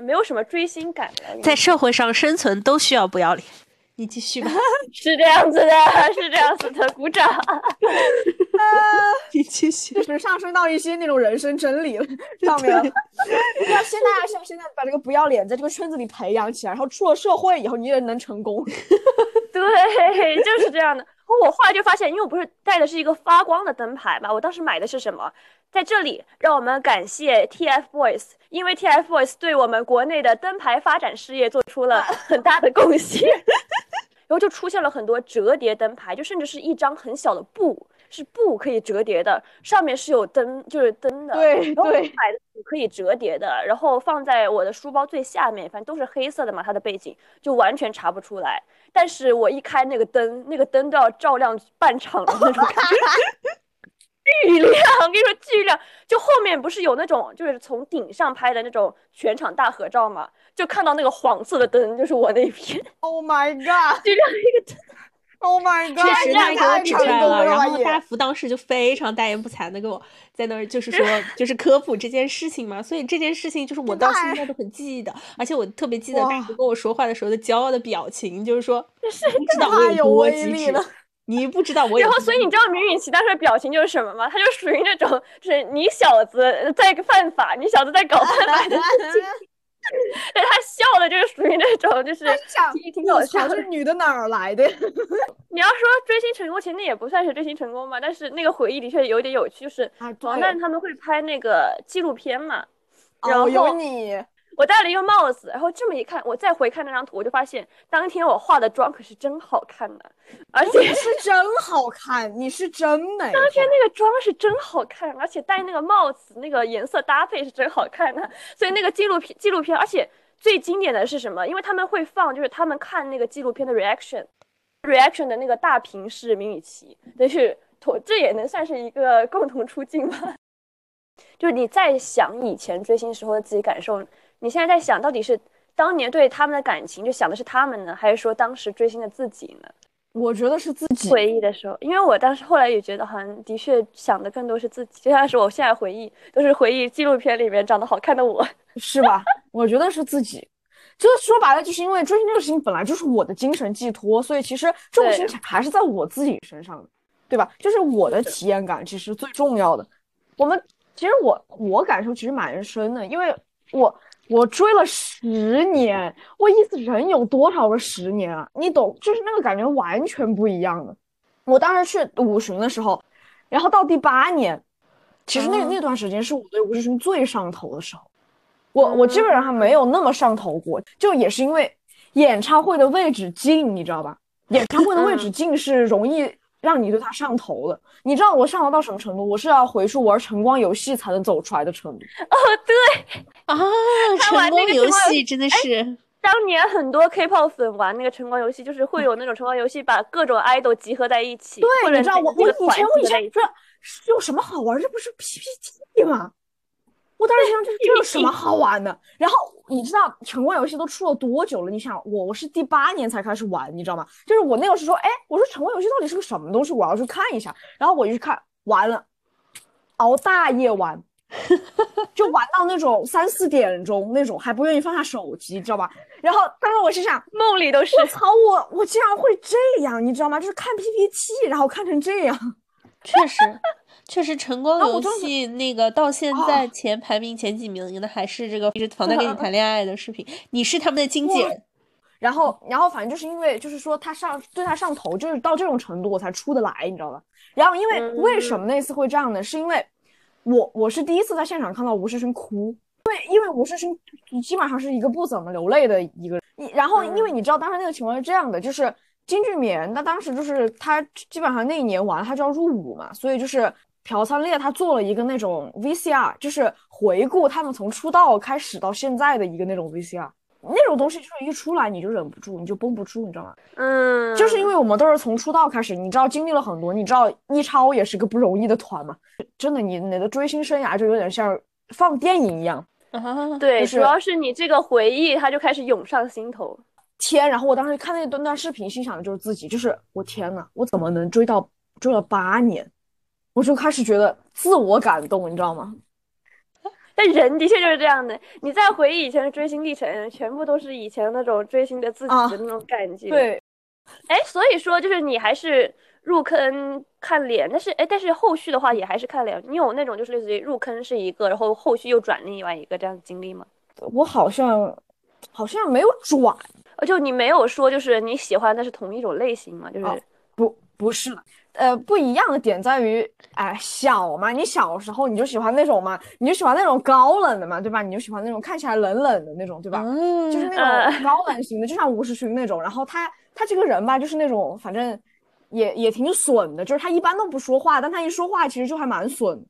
没有什么追星感了。在社会上生存都需要不要脸。你继续吧，是这样子的，是这样子的，鼓掌。你继续，就是上升到一些那种人生真理了 上面。要现在像现在把这个不要脸在这个圈子里培养起来，然后出了社会以后你也能成功。对，就是这样的。我后来就发现，因为我不是带的是一个发光的灯牌嘛，我当时买的是什么？在这里，让我们感谢 TFBOYS，因为 TFBOYS 对我们国内的灯牌发展事业做出了很大的贡献。然后就出现了很多折叠灯牌，就甚至是一张很小的布，是布可以折叠的，上面是有灯，就是灯的。对对，买的可以折叠的，然后放在我的书包最下面，反正都是黑色的嘛，它的背景就完全查不出来。但是我一开那个灯，那个灯都要照亮半场的那种感觉。巨亮，我跟你说巨亮，就后面不是有那种就是从顶上拍的那种全场大合照嘛，就看到那个黄色的灯，就是我那一片。Oh my god！就亮一个灯。Oh my god！确实他给我指出来了，然后大福当时就非常大言不惭的跟我在那儿就是说 就是科普这件事情嘛，所以这件事情就是我到现在都很记得，而且我特别记得大福跟我说话的时候的骄傲的表情，就是说不知道我有多机智。你不知道 我，然后所以你知道明允琪当时的表情就是什么吗？他就属于那种，就是你小子在犯法，你小子在搞犯法的事情。对他笑的，就是属于那种，就是挺挺搞笑。这女的哪儿来的？你要说追星成功，其实那也不算是追星成功吧。但是那个回忆的确有点有趣，就是王旦他们会拍那个纪录片嘛，然后有你。我戴了一个帽子，然后这么一看，我再回看那张图，我就发现当天我化的妆可是真好看的，而且 是真好看，你是真美。当天那个妆是真好看，而且戴那个帽子，那个颜色搭配是真好看的。所以那个纪录片，纪录片，而且最经典的是什么？因为他们会放，就是他们看那个纪录片的 reaction，reaction 的那个大屏是明雨琦，但是这也能算是一个共同出镜吧。就是你在想以前追星时候的自己感受。你现在在想到底是当年对他们的感情，就想的是他们呢，还是说当时追星的自己呢？我觉得是自己回忆的时候，因为我当时后来也觉得，好像的确想的更多是自己，就像是我现在回忆，都是回忆纪录片里面长得好看的我，是吧？我觉得是自己。就说白了，就是因为追星这个事情本来就是我的精神寄托，所以其实重心还是在我自己身上的，对吧？就是我的体验感其实最重要的。我们其实我我感受其实蛮深的，因为我。我追了十年，我意思人有多少个十年啊？你懂，就是那个感觉完全不一样的。我当时去五旬的时候，然后到第八年，其实那那段时间是我对吴世勋最上头的时候。我我基本上还没有那么上头过，就也是因为演唱会的位置近，你知道吧？演唱会的位置近是容易。让你对他上头了，你知道我上头到什么程度？我是要回去玩晨光游戏才能走出来的程度。哦，对啊，晨光游戏真的是当年很多 K-pop 粉玩那个晨光游戏，就是会有那种晨光游戏把各种 idol 集合在一起。对，你知道我我以前我以前这有什么好玩？这不是 PPT 吗？我当时想，这这有什么 好玩的？然后你知道橙光游戏都出了多久了？你想，我我是第八年才开始玩，你知道吗？就是我那个时候说，哎，我说橙光游戏到底是个什么东西？我要去看一下。然后我就去看，完了，熬大夜玩，就玩到那种三四点钟那种，还不愿意放下手机，知道吧？然后当时我是想，梦里都是，我操，我我竟然会这样，你知道吗？就是看 PPT，然后看成这样，确实。确实，晨光游戏那个到现在前排名前几名的还是这个一直房贷跟你谈恋爱的视频。你是他们的经纪人，然后，然后反正就是因为就是说他上对他上头，就是到这种程度我才出得来，你知道吧？然后因为为什么那次会这样呢？是因为我我是第一次在现场看到吴世勋哭，因为，因为吴世勋基本上是一个不怎么流泪的一个人。然后因为你知道当时那个情况是这样的，就是金俊勉，他当时就是他基本上那一年完了他就要入伍嘛，所以就是。朴灿烈他做了一个那种 VCR，就是回顾他们从出道开始到现在的一个那种 VCR，那种东西就是一出来你就忍不住，你就绷不住，你知道吗？嗯，就是因为我们都是从出道开始，你知道经历了很多，你知道一超也是个不容易的团嘛，真的，你你的追星生涯就有点像放电影一样，对，主要是你这个回忆他就开始涌上心头。天，然后我当时看那段段视频，心想的就是自己，就是我天呐，我怎么能追到追了八年？我就开始觉得自我感动，你知道吗？但人的确就是这样的。你再回忆以前的追星历程，全部都是以前那种追星的自己的那种感觉。对，哎，所以说就是你还是入坑看脸，但是哎，但是后续的话也还是看脸。你有那种就是类似于入坑是一个，然后后续又转另外一个这样的经历吗？我好像好像没有转，就你没有说就是你喜欢的是同一种类型吗？就是不不是。呃，不一样的点在于，哎，小嘛，你小时候你就喜欢那种嘛，你就喜欢那种高冷的嘛，对吧？你就喜欢那种看起来冷冷的那种，对吧？嗯，就是那种高冷型的，就像吴世勋那种。然后他他这个人吧，就是那种反正也也挺损的，就是他一般都不说话，但他一说话其实就还蛮损。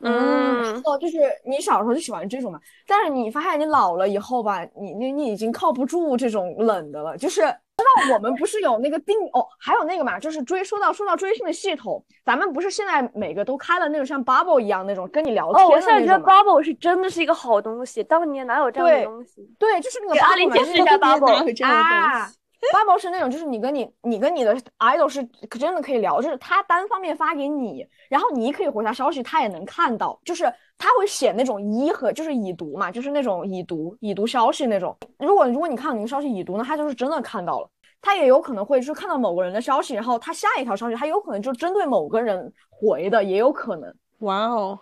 嗯，哦，就是你小时候就喜欢这种嘛，但是你发现你老了以后吧，你你你已经靠不住这种冷的了，就是。知道我们不是有那个定哦，还有那个嘛，就是追说到说到追星的系统，咱们不是现在每个都开了那种像 Bubble 一样那种跟你聊天哦，我现在觉得 Bubble 是真的是一个好东西，当年哪有这样的东西？对，就是那个。给阿林解释一下 Bubble 啊，Bubble 是那种就是你跟你你跟你的 idol 是真的可以聊，就是他单方面发给你，然后你可以回他消息，他也能看到，就是他会写那种一和就是已读嘛，就是那种已读已读消息那种。如果如果你看到你的消息已读呢，他就是真的看到了。他也有可能会就是看到某个人的消息，然后他下一条消息，他有可能就针对某个人回的，也有可能。哇哦，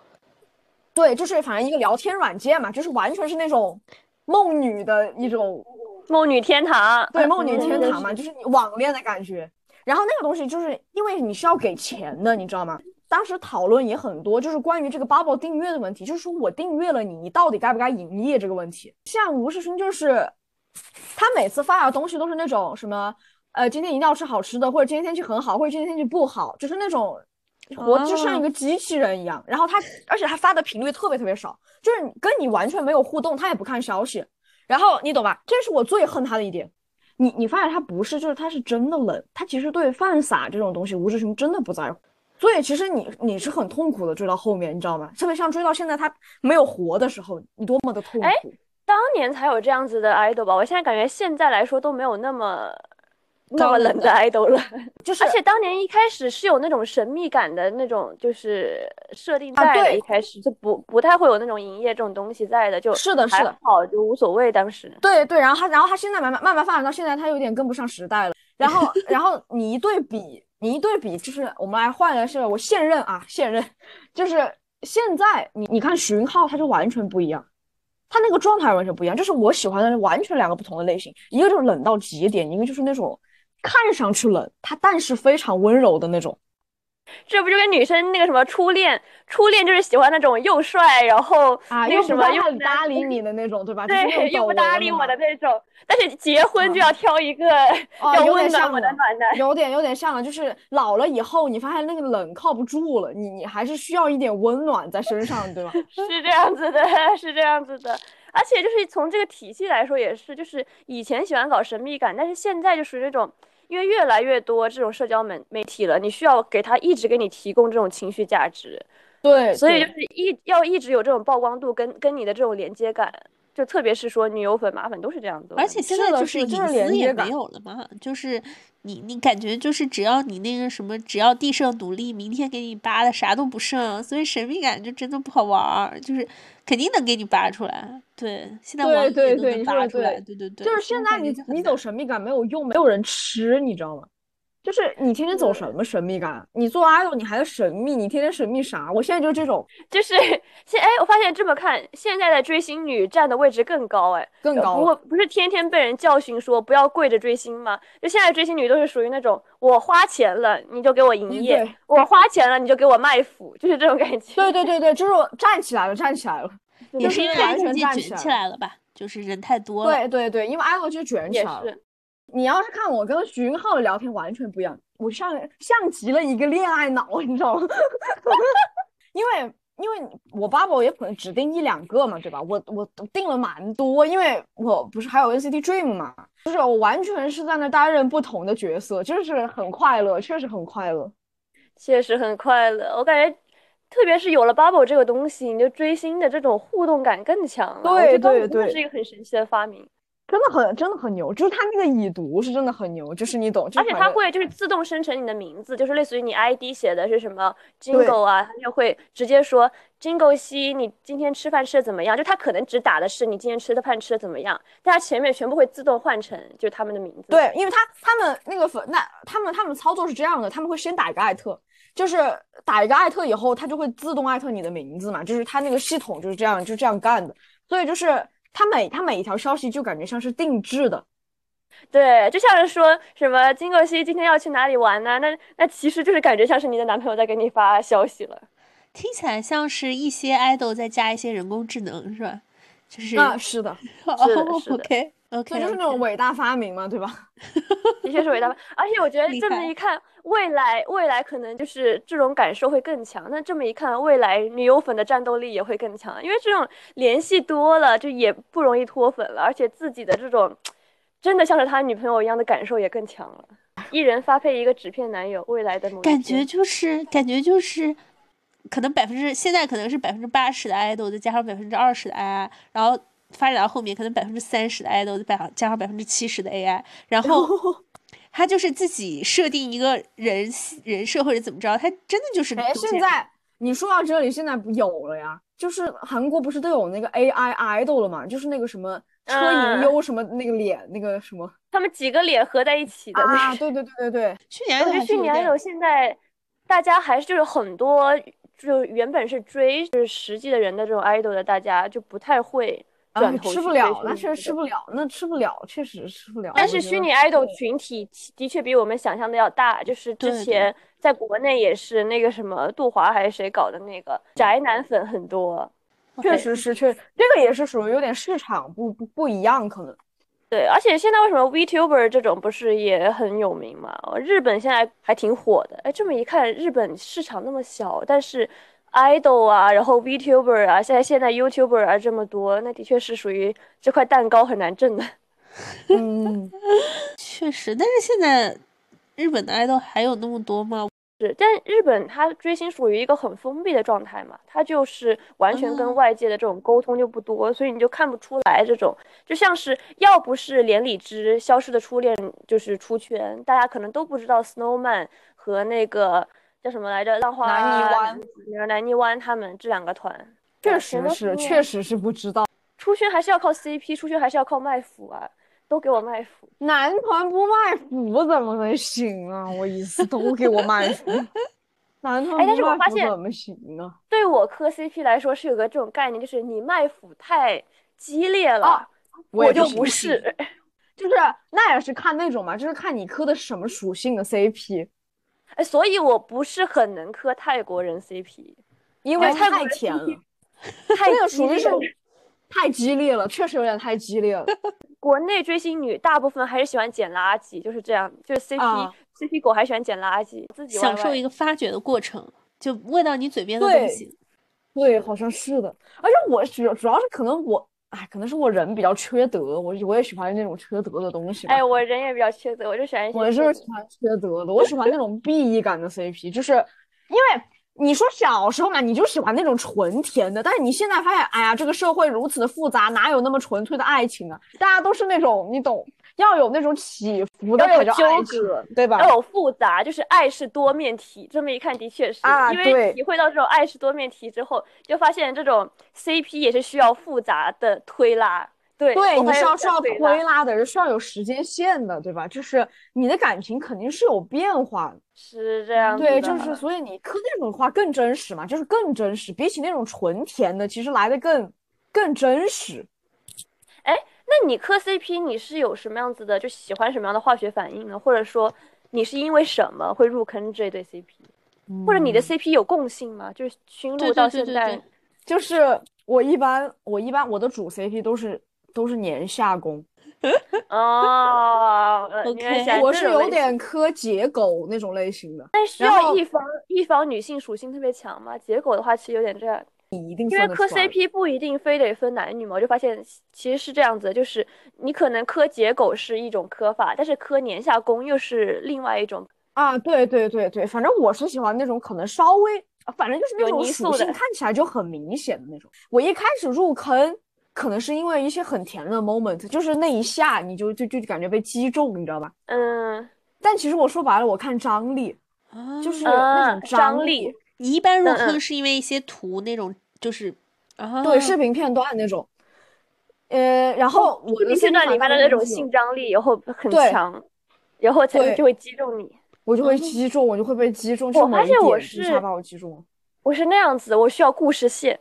对，就是反正一个聊天软件嘛，就是完全是那种梦女的一种梦女天堂。对，梦女天堂嘛，就是网恋的感觉。然后那个东西就是因为你是要给钱的，你知道吗？当时讨论也很多，就是关于这个 Bubble 订阅的问题，就是说我订阅了你，你到底该不该营业这个问题。像吴世勋就是。他每次发的东西都是那种什么，呃，今天一定要吃好吃的，或者今天天气很好，或者今天天气不好，就是那种，活就像一个机器人一样。然后他，而且他发的频率特别特别少，就是跟你完全没有互动，他也不看消息。然后你懂吧？这是我最恨他的一点。你你发现他不是，就是他是真的冷，他其实对饭撒这种东西，吴志雄真的不在乎。所以其实你你是很痛苦的追到后面，你知道吗？特别像追到现在他没有活的时候，你多么的痛苦。哎当年才有这样子的 idol 吧，我现在感觉现在来说都没有那么那么冷的 idol 了。就是而且当年一开始是有那种神秘感的那种，就是设定啊在的，一开始就不不太会有那种营业这种东西在的，就是的是的好，就无所谓。当时对对，然后他，然后他现在慢慢慢慢发展到现在，他有点跟不上时代了。然后，然后你一对比，你一对比，就是我们来换的是我现任啊，现任，就是现在你你看徐云浩，他就完全不一样，他那个状态完全不一样，就是我喜欢的完全两个不同的类型，一个就是冷到极点，一个就是那种看上去冷，他但是非常温柔的那种。这不就跟女生那个什么初恋，初恋就是喜欢那种又帅，然后啊，那个什又不太么又能搭理你的那种，对吧？对，又不搭理我的那种。但是结婚就要挑一个 哦要有点像温暖我的的暖男。有点有点像了，就是老了以后，你发现那个冷靠不住了，你你还是需要一点温暖在身上，对吧？是这样子的，是这样子的。而且就是从这个体系来说，也是，就是以前喜欢搞神秘感，但是现在就属于那种，因为越来越多这种社交媒媒体了，你需要给他一直给你提供这种情绪价值，对，所以就是一要一直有这种曝光度跟跟你的这种连接感，就特别是说女友粉、马粉都是这样子。而且现在就是隐私也没有了嘛，就是你你感觉就是只要你那个什么，只要地剩独立，明天给你扒的啥都不剩，所以神秘感就真的不好玩儿，就是肯定能给你扒出来。对，现在对网也都能扒出来，对对对，就是现在你你走神秘感没有用，没有人吃，你知道吗？就是你天天走什么神秘感？你做 idol 你还要神秘，你天天神秘啥？我现在就这种就是现哎，我发现这么看，现在的追星女站的位置更高哎，呃更高了。不不是天天被人教训说不要跪着追星吗？就现在追星女都是属于那种我花钱了你就给我营嗯业，我花钱了你就给我卖腐，就是这种感觉。对对对对，就是我站起来了，站起来了。也是因为完全界卷起站起来来了吧，就是人太多了。对对对，因为 idol 就卷起也来了。是，你要是看我跟徐云浩的聊天，完全不一样，我像像极了一个恋爱脑，你知道吗？因为因为我 bubble 也可能只定一两个嘛，对吧？我我定了蛮多，因为我不是还有 NCT Dream 嘛，就是我完全是在那担任不同的角色，就是很快乐，确实很快乐。确实很快乐。我感觉，特别是有了 Bubble 这个东西，你就追星的这种互动感更强了。对对对是一个很神奇的发明。真的很真的很牛，就是他那个已读是真的很牛，就是你懂，就而且是反正它会就是自动生成你的名字，就是类似于你 ID 写的是什么 Jingle 啊，它就会直接说 Jingle 西，你今天吃饭吃的怎么样？就它可能只打的是你今天吃的饭吃的怎么样，但它前面全部会自动换成就是他们的名字。，对，因为他他们那个粉，那他们他们操作是这样的，他们会先打一个艾特，就是打一个艾特以后，它就会自动艾特你的名字嘛，就是它那个系统就是这样就这样干的，所以就是它每它每一条消息就感觉像是定制的，对，就像是说什么金狗西今天要去哪里玩呢？那那其实就是感觉像是你的男朋友在给你发消息了。听起来像是一些 idol 再加一些人工智能，是吧？就是啊，是的，哦是的是的 OK OK，这就是那种伟大发明嘛，对吧？的确是伟大发明，而且我觉得这么一看，未来未来可能就是这种感受会更强。那这么一看，未来女友粉的战斗力也会更强，因为这种联系多了，就也不容易脱粉了，而且自己的这种真的像是他女朋友一样的感受也更强了。一人发配一个纸片男友，未来的感觉就是感觉就是，可能百分之现在可能是百分之八十的 idol 再加上百分之二十的 AI，然后发展到后面可能百分之三十的 idol 百加加上百分之七十的 AI，然后 他就是自己设定一个人人设或者怎么着，他真的就是哎，现在你说到这里，现在不有了呀？就是韩国不是都有那个 AI idol 了嘛？就是那个什么车银嗯优什么那个脸那个什么他们几个脸合在一起的那啊，对对对对对，去年我觉得还是有去年有现在大家还是就是很多就原本是追就是实际的人的这种 idol 的，大家就不太会转啊，头吃不了，确实吃不了，那吃不了，确实吃不了。但是虚拟 idol 群体的确比我们想象的要大，就是之前在国内也是那个什么杜华还是谁搞的那个宅男粉很多，确实是确，这个也是属于有点市场不不不一样，可能。对，而且现在为什么 VTuber 这种不是也很有名嘛？日本现在还挺火的。哎，这么一看，日本市场那么小，但是 idol 啊，然后 VTuber 啊，现在现在 YouTuber 啊这么多，那的确是属于这块蛋糕很难挣的。嗯，确实，但是现在日本的 idol 还有那么多吗？是，但日本它追星属于一个很封闭的状态嘛，它就是完全跟嗯外界的这种沟通就不多，所以你就看不出来这种，就像是要不是连理枝消失的初恋就是出圈，大家可能都不知道 Snowman 和那个叫什么来着，浪花南泥湾湾、南泥湾他们这两个团，确实是，确实是不知道。出圈还是要靠 CP，出圈还是要靠卖腐啊，都给我卖腐。男团不卖腐怎么能行啊？我意思都给我卖腐，男团哎但是不卖我发现怎么行啊？对我磕 CP 来说是有个这种概念，就是你卖腐太激烈了，啊我就不是。就是那也是看那种嘛，就是看你磕的什么属性的 CP，哎，所以我不是很能磕泰国人 CP，因为太甜了 太那个属于是太激烈了，确实有点太激烈了。国内追星女大部分还是喜欢捡垃圾，就是这样，就是 CP、啊 CP 狗还喜欢捡垃圾，自己享受一个个发掘的过程，就喂到你嘴边的东西。对，好像是的。而且我主主要是可能我，哎，可能是我人比较缺德，我我也喜欢那种缺德的东西吧。哎，我人也比较缺德，我就喜欢我就是喜欢缺德的，我喜欢那种 BE 感的 CP，就是因为你说小时候嘛，你就喜欢那种纯甜的，但是你现在发现，哎呀，这个社会如此的复杂，哪有那么纯粹的爱情啊？大家都是那种你懂，要有那种起伏的要有纠葛，对吧？要有复杂，就是爱是多面体。这么一看，的确是，因为体会到这种爱是多面体之后，就发现这种 CP 也是需要复杂的推拉。对，对，你是要是要推推拉的，是要有时间线的，对吧？就是你的感情肯定是有变化的。是这样对，就是所以你磕那种的话更真实嘛，就是更真实，比起那种纯甜的，其实来的更更真实。那你磕 CP，你是有什么样子的，就喜欢什么样的化学反应呢？或者说你是因为什么会入坑这对 CP？或者你的 CP 有共性吗？就是熏鹿到现在，就是我一般我一般我的主 CP 都是都是年下攻，哦，呃 OK 我是有点磕解狗那种类型的，但需要一方一方女性属性特别强吗？结果的话，其实有点这样，你一定因为磕 CP 不一定非得分男女嘛，我就发现其实是这样子，就是你可能磕结狗是一种磕法，但是磕年下攻又是另外一种。啊，对对对对，反正我是喜欢那种可能稍微，啊反正就是那种属性看起来就很明显的那种。我一开始入坑，可能是因为一些很甜的 moment，就是那一下你就就就感觉被击中，你知道吧？嗯，但其实我说白了，我看张力，啊，就是那啊种张力力，你一般入坑是因为一些图那种，就是啊，对视频片段那种。呃，然后我的片段里面的那种性性张力，然后很强，然后才会就会击中你。我就会击中，我就会被击中。我发现我是下把我击中了。我是那样子，我需要故事线，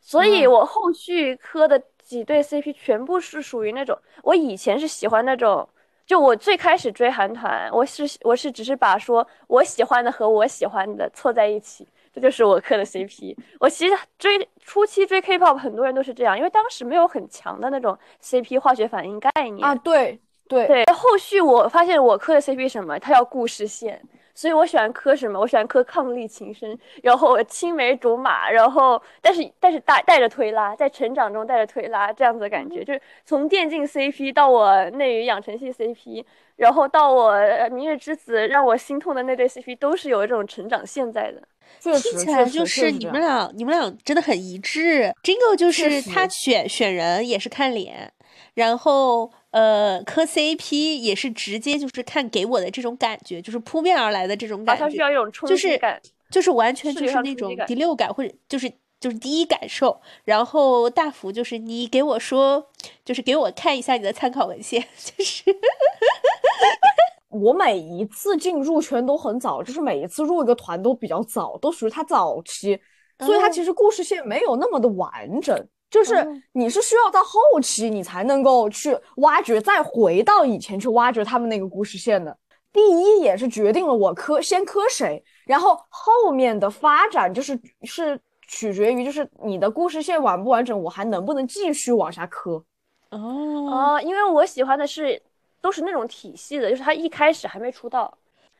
所以嗯我后续磕的几对 CP 全部是属于那种，我以前是喜欢那种，就我最开始追韩团，我是我是只是把说我喜欢的和我喜欢的凑在一起，这就是我磕的 CP。我其实追初期追 K-pop 很多人都是这样，因为当时没有很强的那种 CP 化学反应概念。啊，对对。对，后续我发现我磕的 CP 什么，它要故事线，所以我喜欢磕什么？我喜欢磕伉俪情深，然后青梅竹马，然后但是但是带带着推拉，在成长中带着推拉这样子的感觉，就是从电竞 CP 到我内娱养成系 CP，然后到我呃明日之子让我心痛的那对 CP，都是有一种成长现在的。听起来就确实这样你们俩，你们俩真的很一致。Jingle 就是他选选人也是看脸，然后呃磕 CP 也是直接就是看给我的这种感觉，就是扑面而来的这种感觉，像需要一种冲就是击感。就是完全就是那种第六感或者就是就是第一感受。然后大福就是你给我说，就是给我看一下你的参考文献，就是 我每一次进入圈都很早，就是每一次入一个团都比较早，都属于他早期，所以它哦其实故事线没有那么的完整，就是哦你是需要到后期你才能够去挖掘，再回到以前去挖掘他们那个故事线的。第一也是决定了我磕先磕谁，然后后面的发展就是是取决于就是你的故事线完不完整，我还能不能继续往下磕。哦哦，因为我喜欢的是都是那种体系的，就是他一开始还没出道，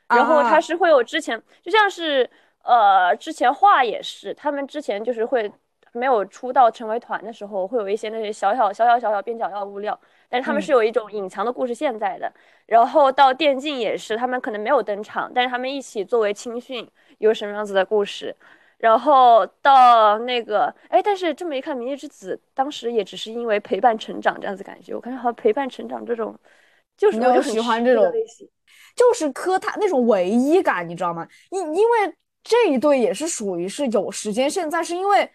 然后啊他是会有之前，就像是呃之前画也是，他们之前就是会没有出道成为团的时候，会有一些那些小小小小小小边角料物料，但是他们嗯是有一种隐藏的故事线在的。然后到电竞也是，他们可能没有登场，但是他们一起作为青训有什么样子的故事。然后到那个，哎，但是这么一看，《明日之子》当时也只是因为陪伴成长这样子感觉，我感觉好像陪伴成长这种，就是我就喜欢这种类型。就是磕他那种唯一感，你知道吗？因因为这一对也是属于是有时间现在，是因为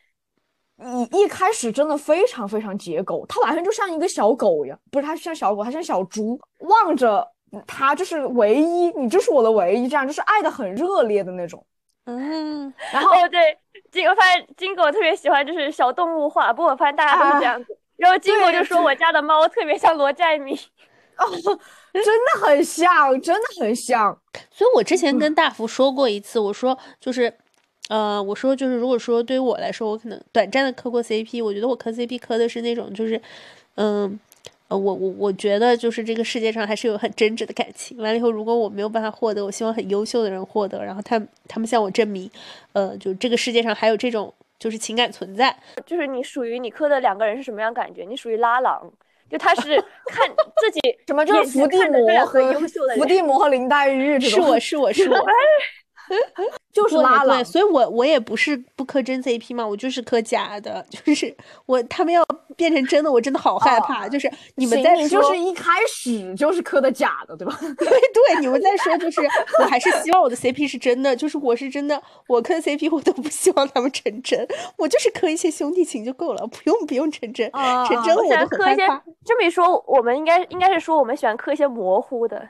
一一开始真的非常非常解狗，他完全就像一个小狗一样，不是他像小狗，他像小猪，望着他就是唯一，你就是我的唯一，这样就是爱的很热烈的那种。嗯，然后哦，对，金我发现金狗特别喜欢就是小动物画，不过我发现大家都是这样子。然后金狗就说我家的猫特别像罗寨米，真的很像，真的很像。所以我之前跟大福说过一次，我说就是，呃，我说就是如果说对于我来说，我可能短暂的磕过 CP，我觉得我磕 CP 磕的是那种就是，嗯。呃，我我我觉得就是这个世界上还是有很真挚的感情。完了以后，如果我没有办法获得，我希望很优秀的人获得，然后他他们向我证明，呃，就这个世界上还有这种就是情感存在。就是你属于你磕的两个人是什么样感觉？你属于拉郎，就他是 看自己什么就是伏地魔和优秀的伏地魔和林黛玉这种，是我是我是 我，就是对对，拉了。所以我我也不是不磕真 CP 嘛，我就是磕假的，就是我他们要变成真的，我真的好害怕。就是你们行在说，就是一开始就是磕的假的，对吧？对对，你们在说，就是我还是希望我的 CP 是真的，就是我是真的，我磕 CP 我都不希望他们成真，我就是磕一些兄弟情就够了，不用不用成真，啊成真了我都很磕一些害怕。这么一说，我们应该应该是说我们喜欢磕一些模糊的。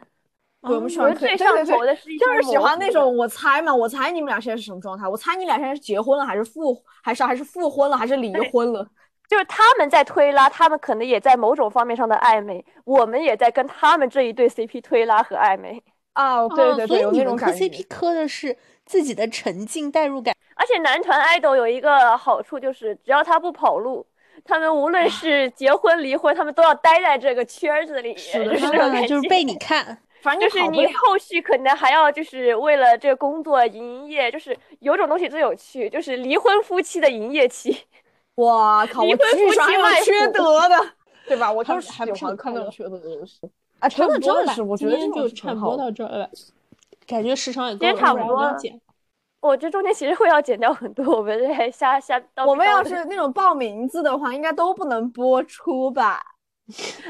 对，我们喜我欢最上对对对，头的是一就是喜欢那种我猜嘛，我猜你们俩现在是什么状态？我猜你俩现在是结婚了，还是复，还是还是复婚了，还是离婚了？就是他们在推拉，他们可能也在某种方面上的暧昧，我们也在跟他们这一对 CP 推拉和暧昧。啊，对对对，有哦所以你们磕那种感觉。CP 磕的是自己的沉浸代入感。而且男团 idol 有一个好处就是，只要他不跑路，他们无论是结婚离婚，他们都要待在这个圈子里，是的是这种啊感觉就是被你看，反正就是你。后续可能还要就是为了这个工作营业，就是有种东西最有趣，就是离婚夫妻的营业期。哇靠！我离婚夫妻缺德的，对吧？我就是喜还不是欢看那种缺德的游戏。啊，差真的不多了吧真的是，我觉今天就得这种是差不多。到这儿了，感觉时长也够了，差不多了我要剪。我这中间其实会要剪掉很多，我们这瞎瞎 我们要是那种报名字的话，应该都不能播出吧？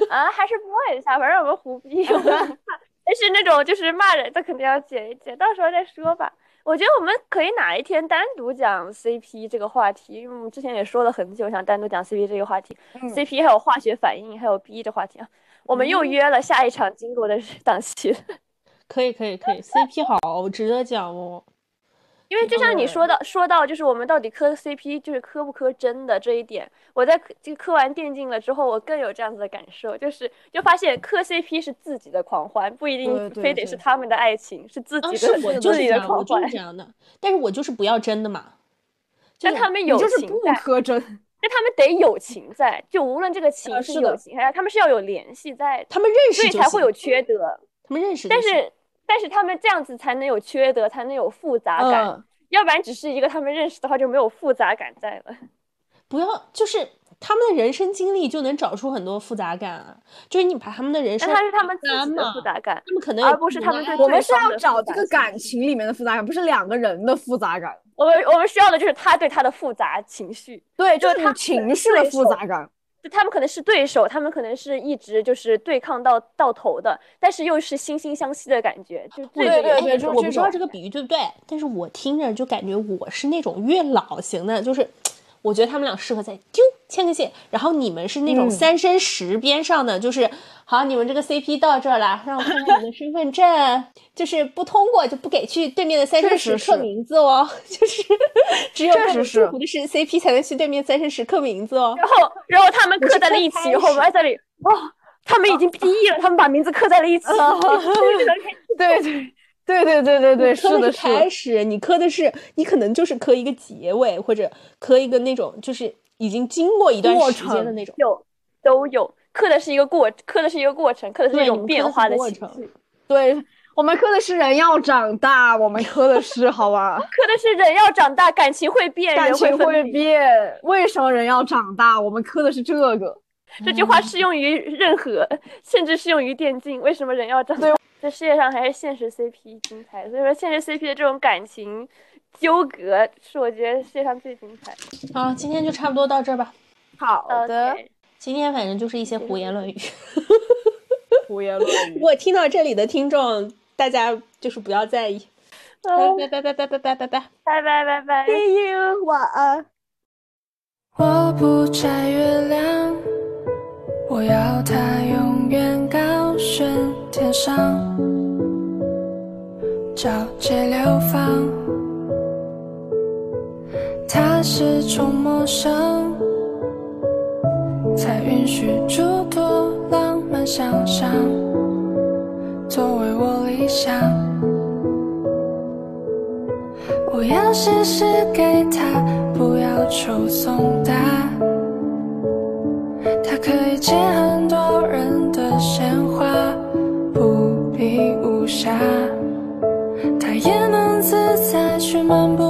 啊，还是播一下，反正我们胡逼。我们但是那种就是骂人的，肯定要剪一剪，到时候再说吧。我觉得我们可以哪一天单独讲 CP 这个话题，因为我们之前也说了很久，想单独讲 CP 这个话题。嗯 CP 还有化学反应，还有 B 的话题啊，我们又约了下一场经过的档期 了。可以可以可以，CP 好值得讲哦。因为就像你说到说到，就是我们到底磕 CP 就是磕不磕真的这一点，我在磕这个磕完电竞了之后，我更有这样子的感受，就是就发现磕 CP 是自己的狂欢，不一定非得是他们的爱情，是自啊，己的是我就自己的是这样，我狂欢就是这。样的，但是我就是不要真的嘛。就但他们有你就是不磕真。但他们得有情在，就无论这个情是呃是的有情还是他们是要有联系在，他们认识所以才会有缺德。他们认识，但是但是他们这样子才能有缺德，才能有复杂感，嗯，要不然只是一个他们认识的话就没有复杂感在了。不要就是他们的人生经历就能找出很多复杂感啊，就是你把他们的人生但他是他们自己的复杂感。他们可能而不是他们对我们是要找这个感情里面的复杂感，不是两个人的复杂感。我们我们需要的就是他对他的复杂情绪，对，就是是他情绪的复杂感。就他们可能是对手，他们可能是一直就是对抗到到头的，但是又是惺惺相惜的感觉，就这对对对就是这我不知道这个比喻对不对，但是我听着就感觉我是那种月老型的，就是我觉得他们俩适合在丢牵个线，然后你们是那种嗯。三生石边上的，就是好，你们这个 CP 到这儿了，让我看看你的身份证，就是不通过就不给去对面的三生石刻名字哦，就是只有祝福的是 CP 才能去对面三生石刻名字哦。然后然后他们刻在了一起以后，我们在这里哇，他们已经毕业了，他们把名字刻在了一起，对 对对对对对对，磕是的，是开。始，你磕的是你可能就是磕一个结尾，或者磕一个那种就是已经经过一段过时间的那种。有都有磕的是一个过，磕的是一个过程，磕的是一种变化的过程。对，我们磕的是人要长大，我们磕的是好吧？磕的是人要长大，感情会变，感情会会变。为什么人要长大？我们磕的是这个。这句话适用于任何，甚至适用于电竞。为什么人要长大？这世界上还是现实 CP 精彩。所以说，现实 CP 的这种感情纠葛，是我觉得世界上最精彩。好，今天就差不多到这吧。好的，今天反正就是一些胡言乱语。胡言乱语。我听到这里的听众，大家就是不要在意。拜拜拜拜拜拜拜拜拜拜拜拜拜，See you，晚安。我不摘月亮，我要它永远高悬天上，皎洁流放。它是种陌生，才允许诸多浪漫想象作为我理想。我要写诗给他，不要求送达。它可以接很多人的鲜花，不必无暇，它也能自在去漫步。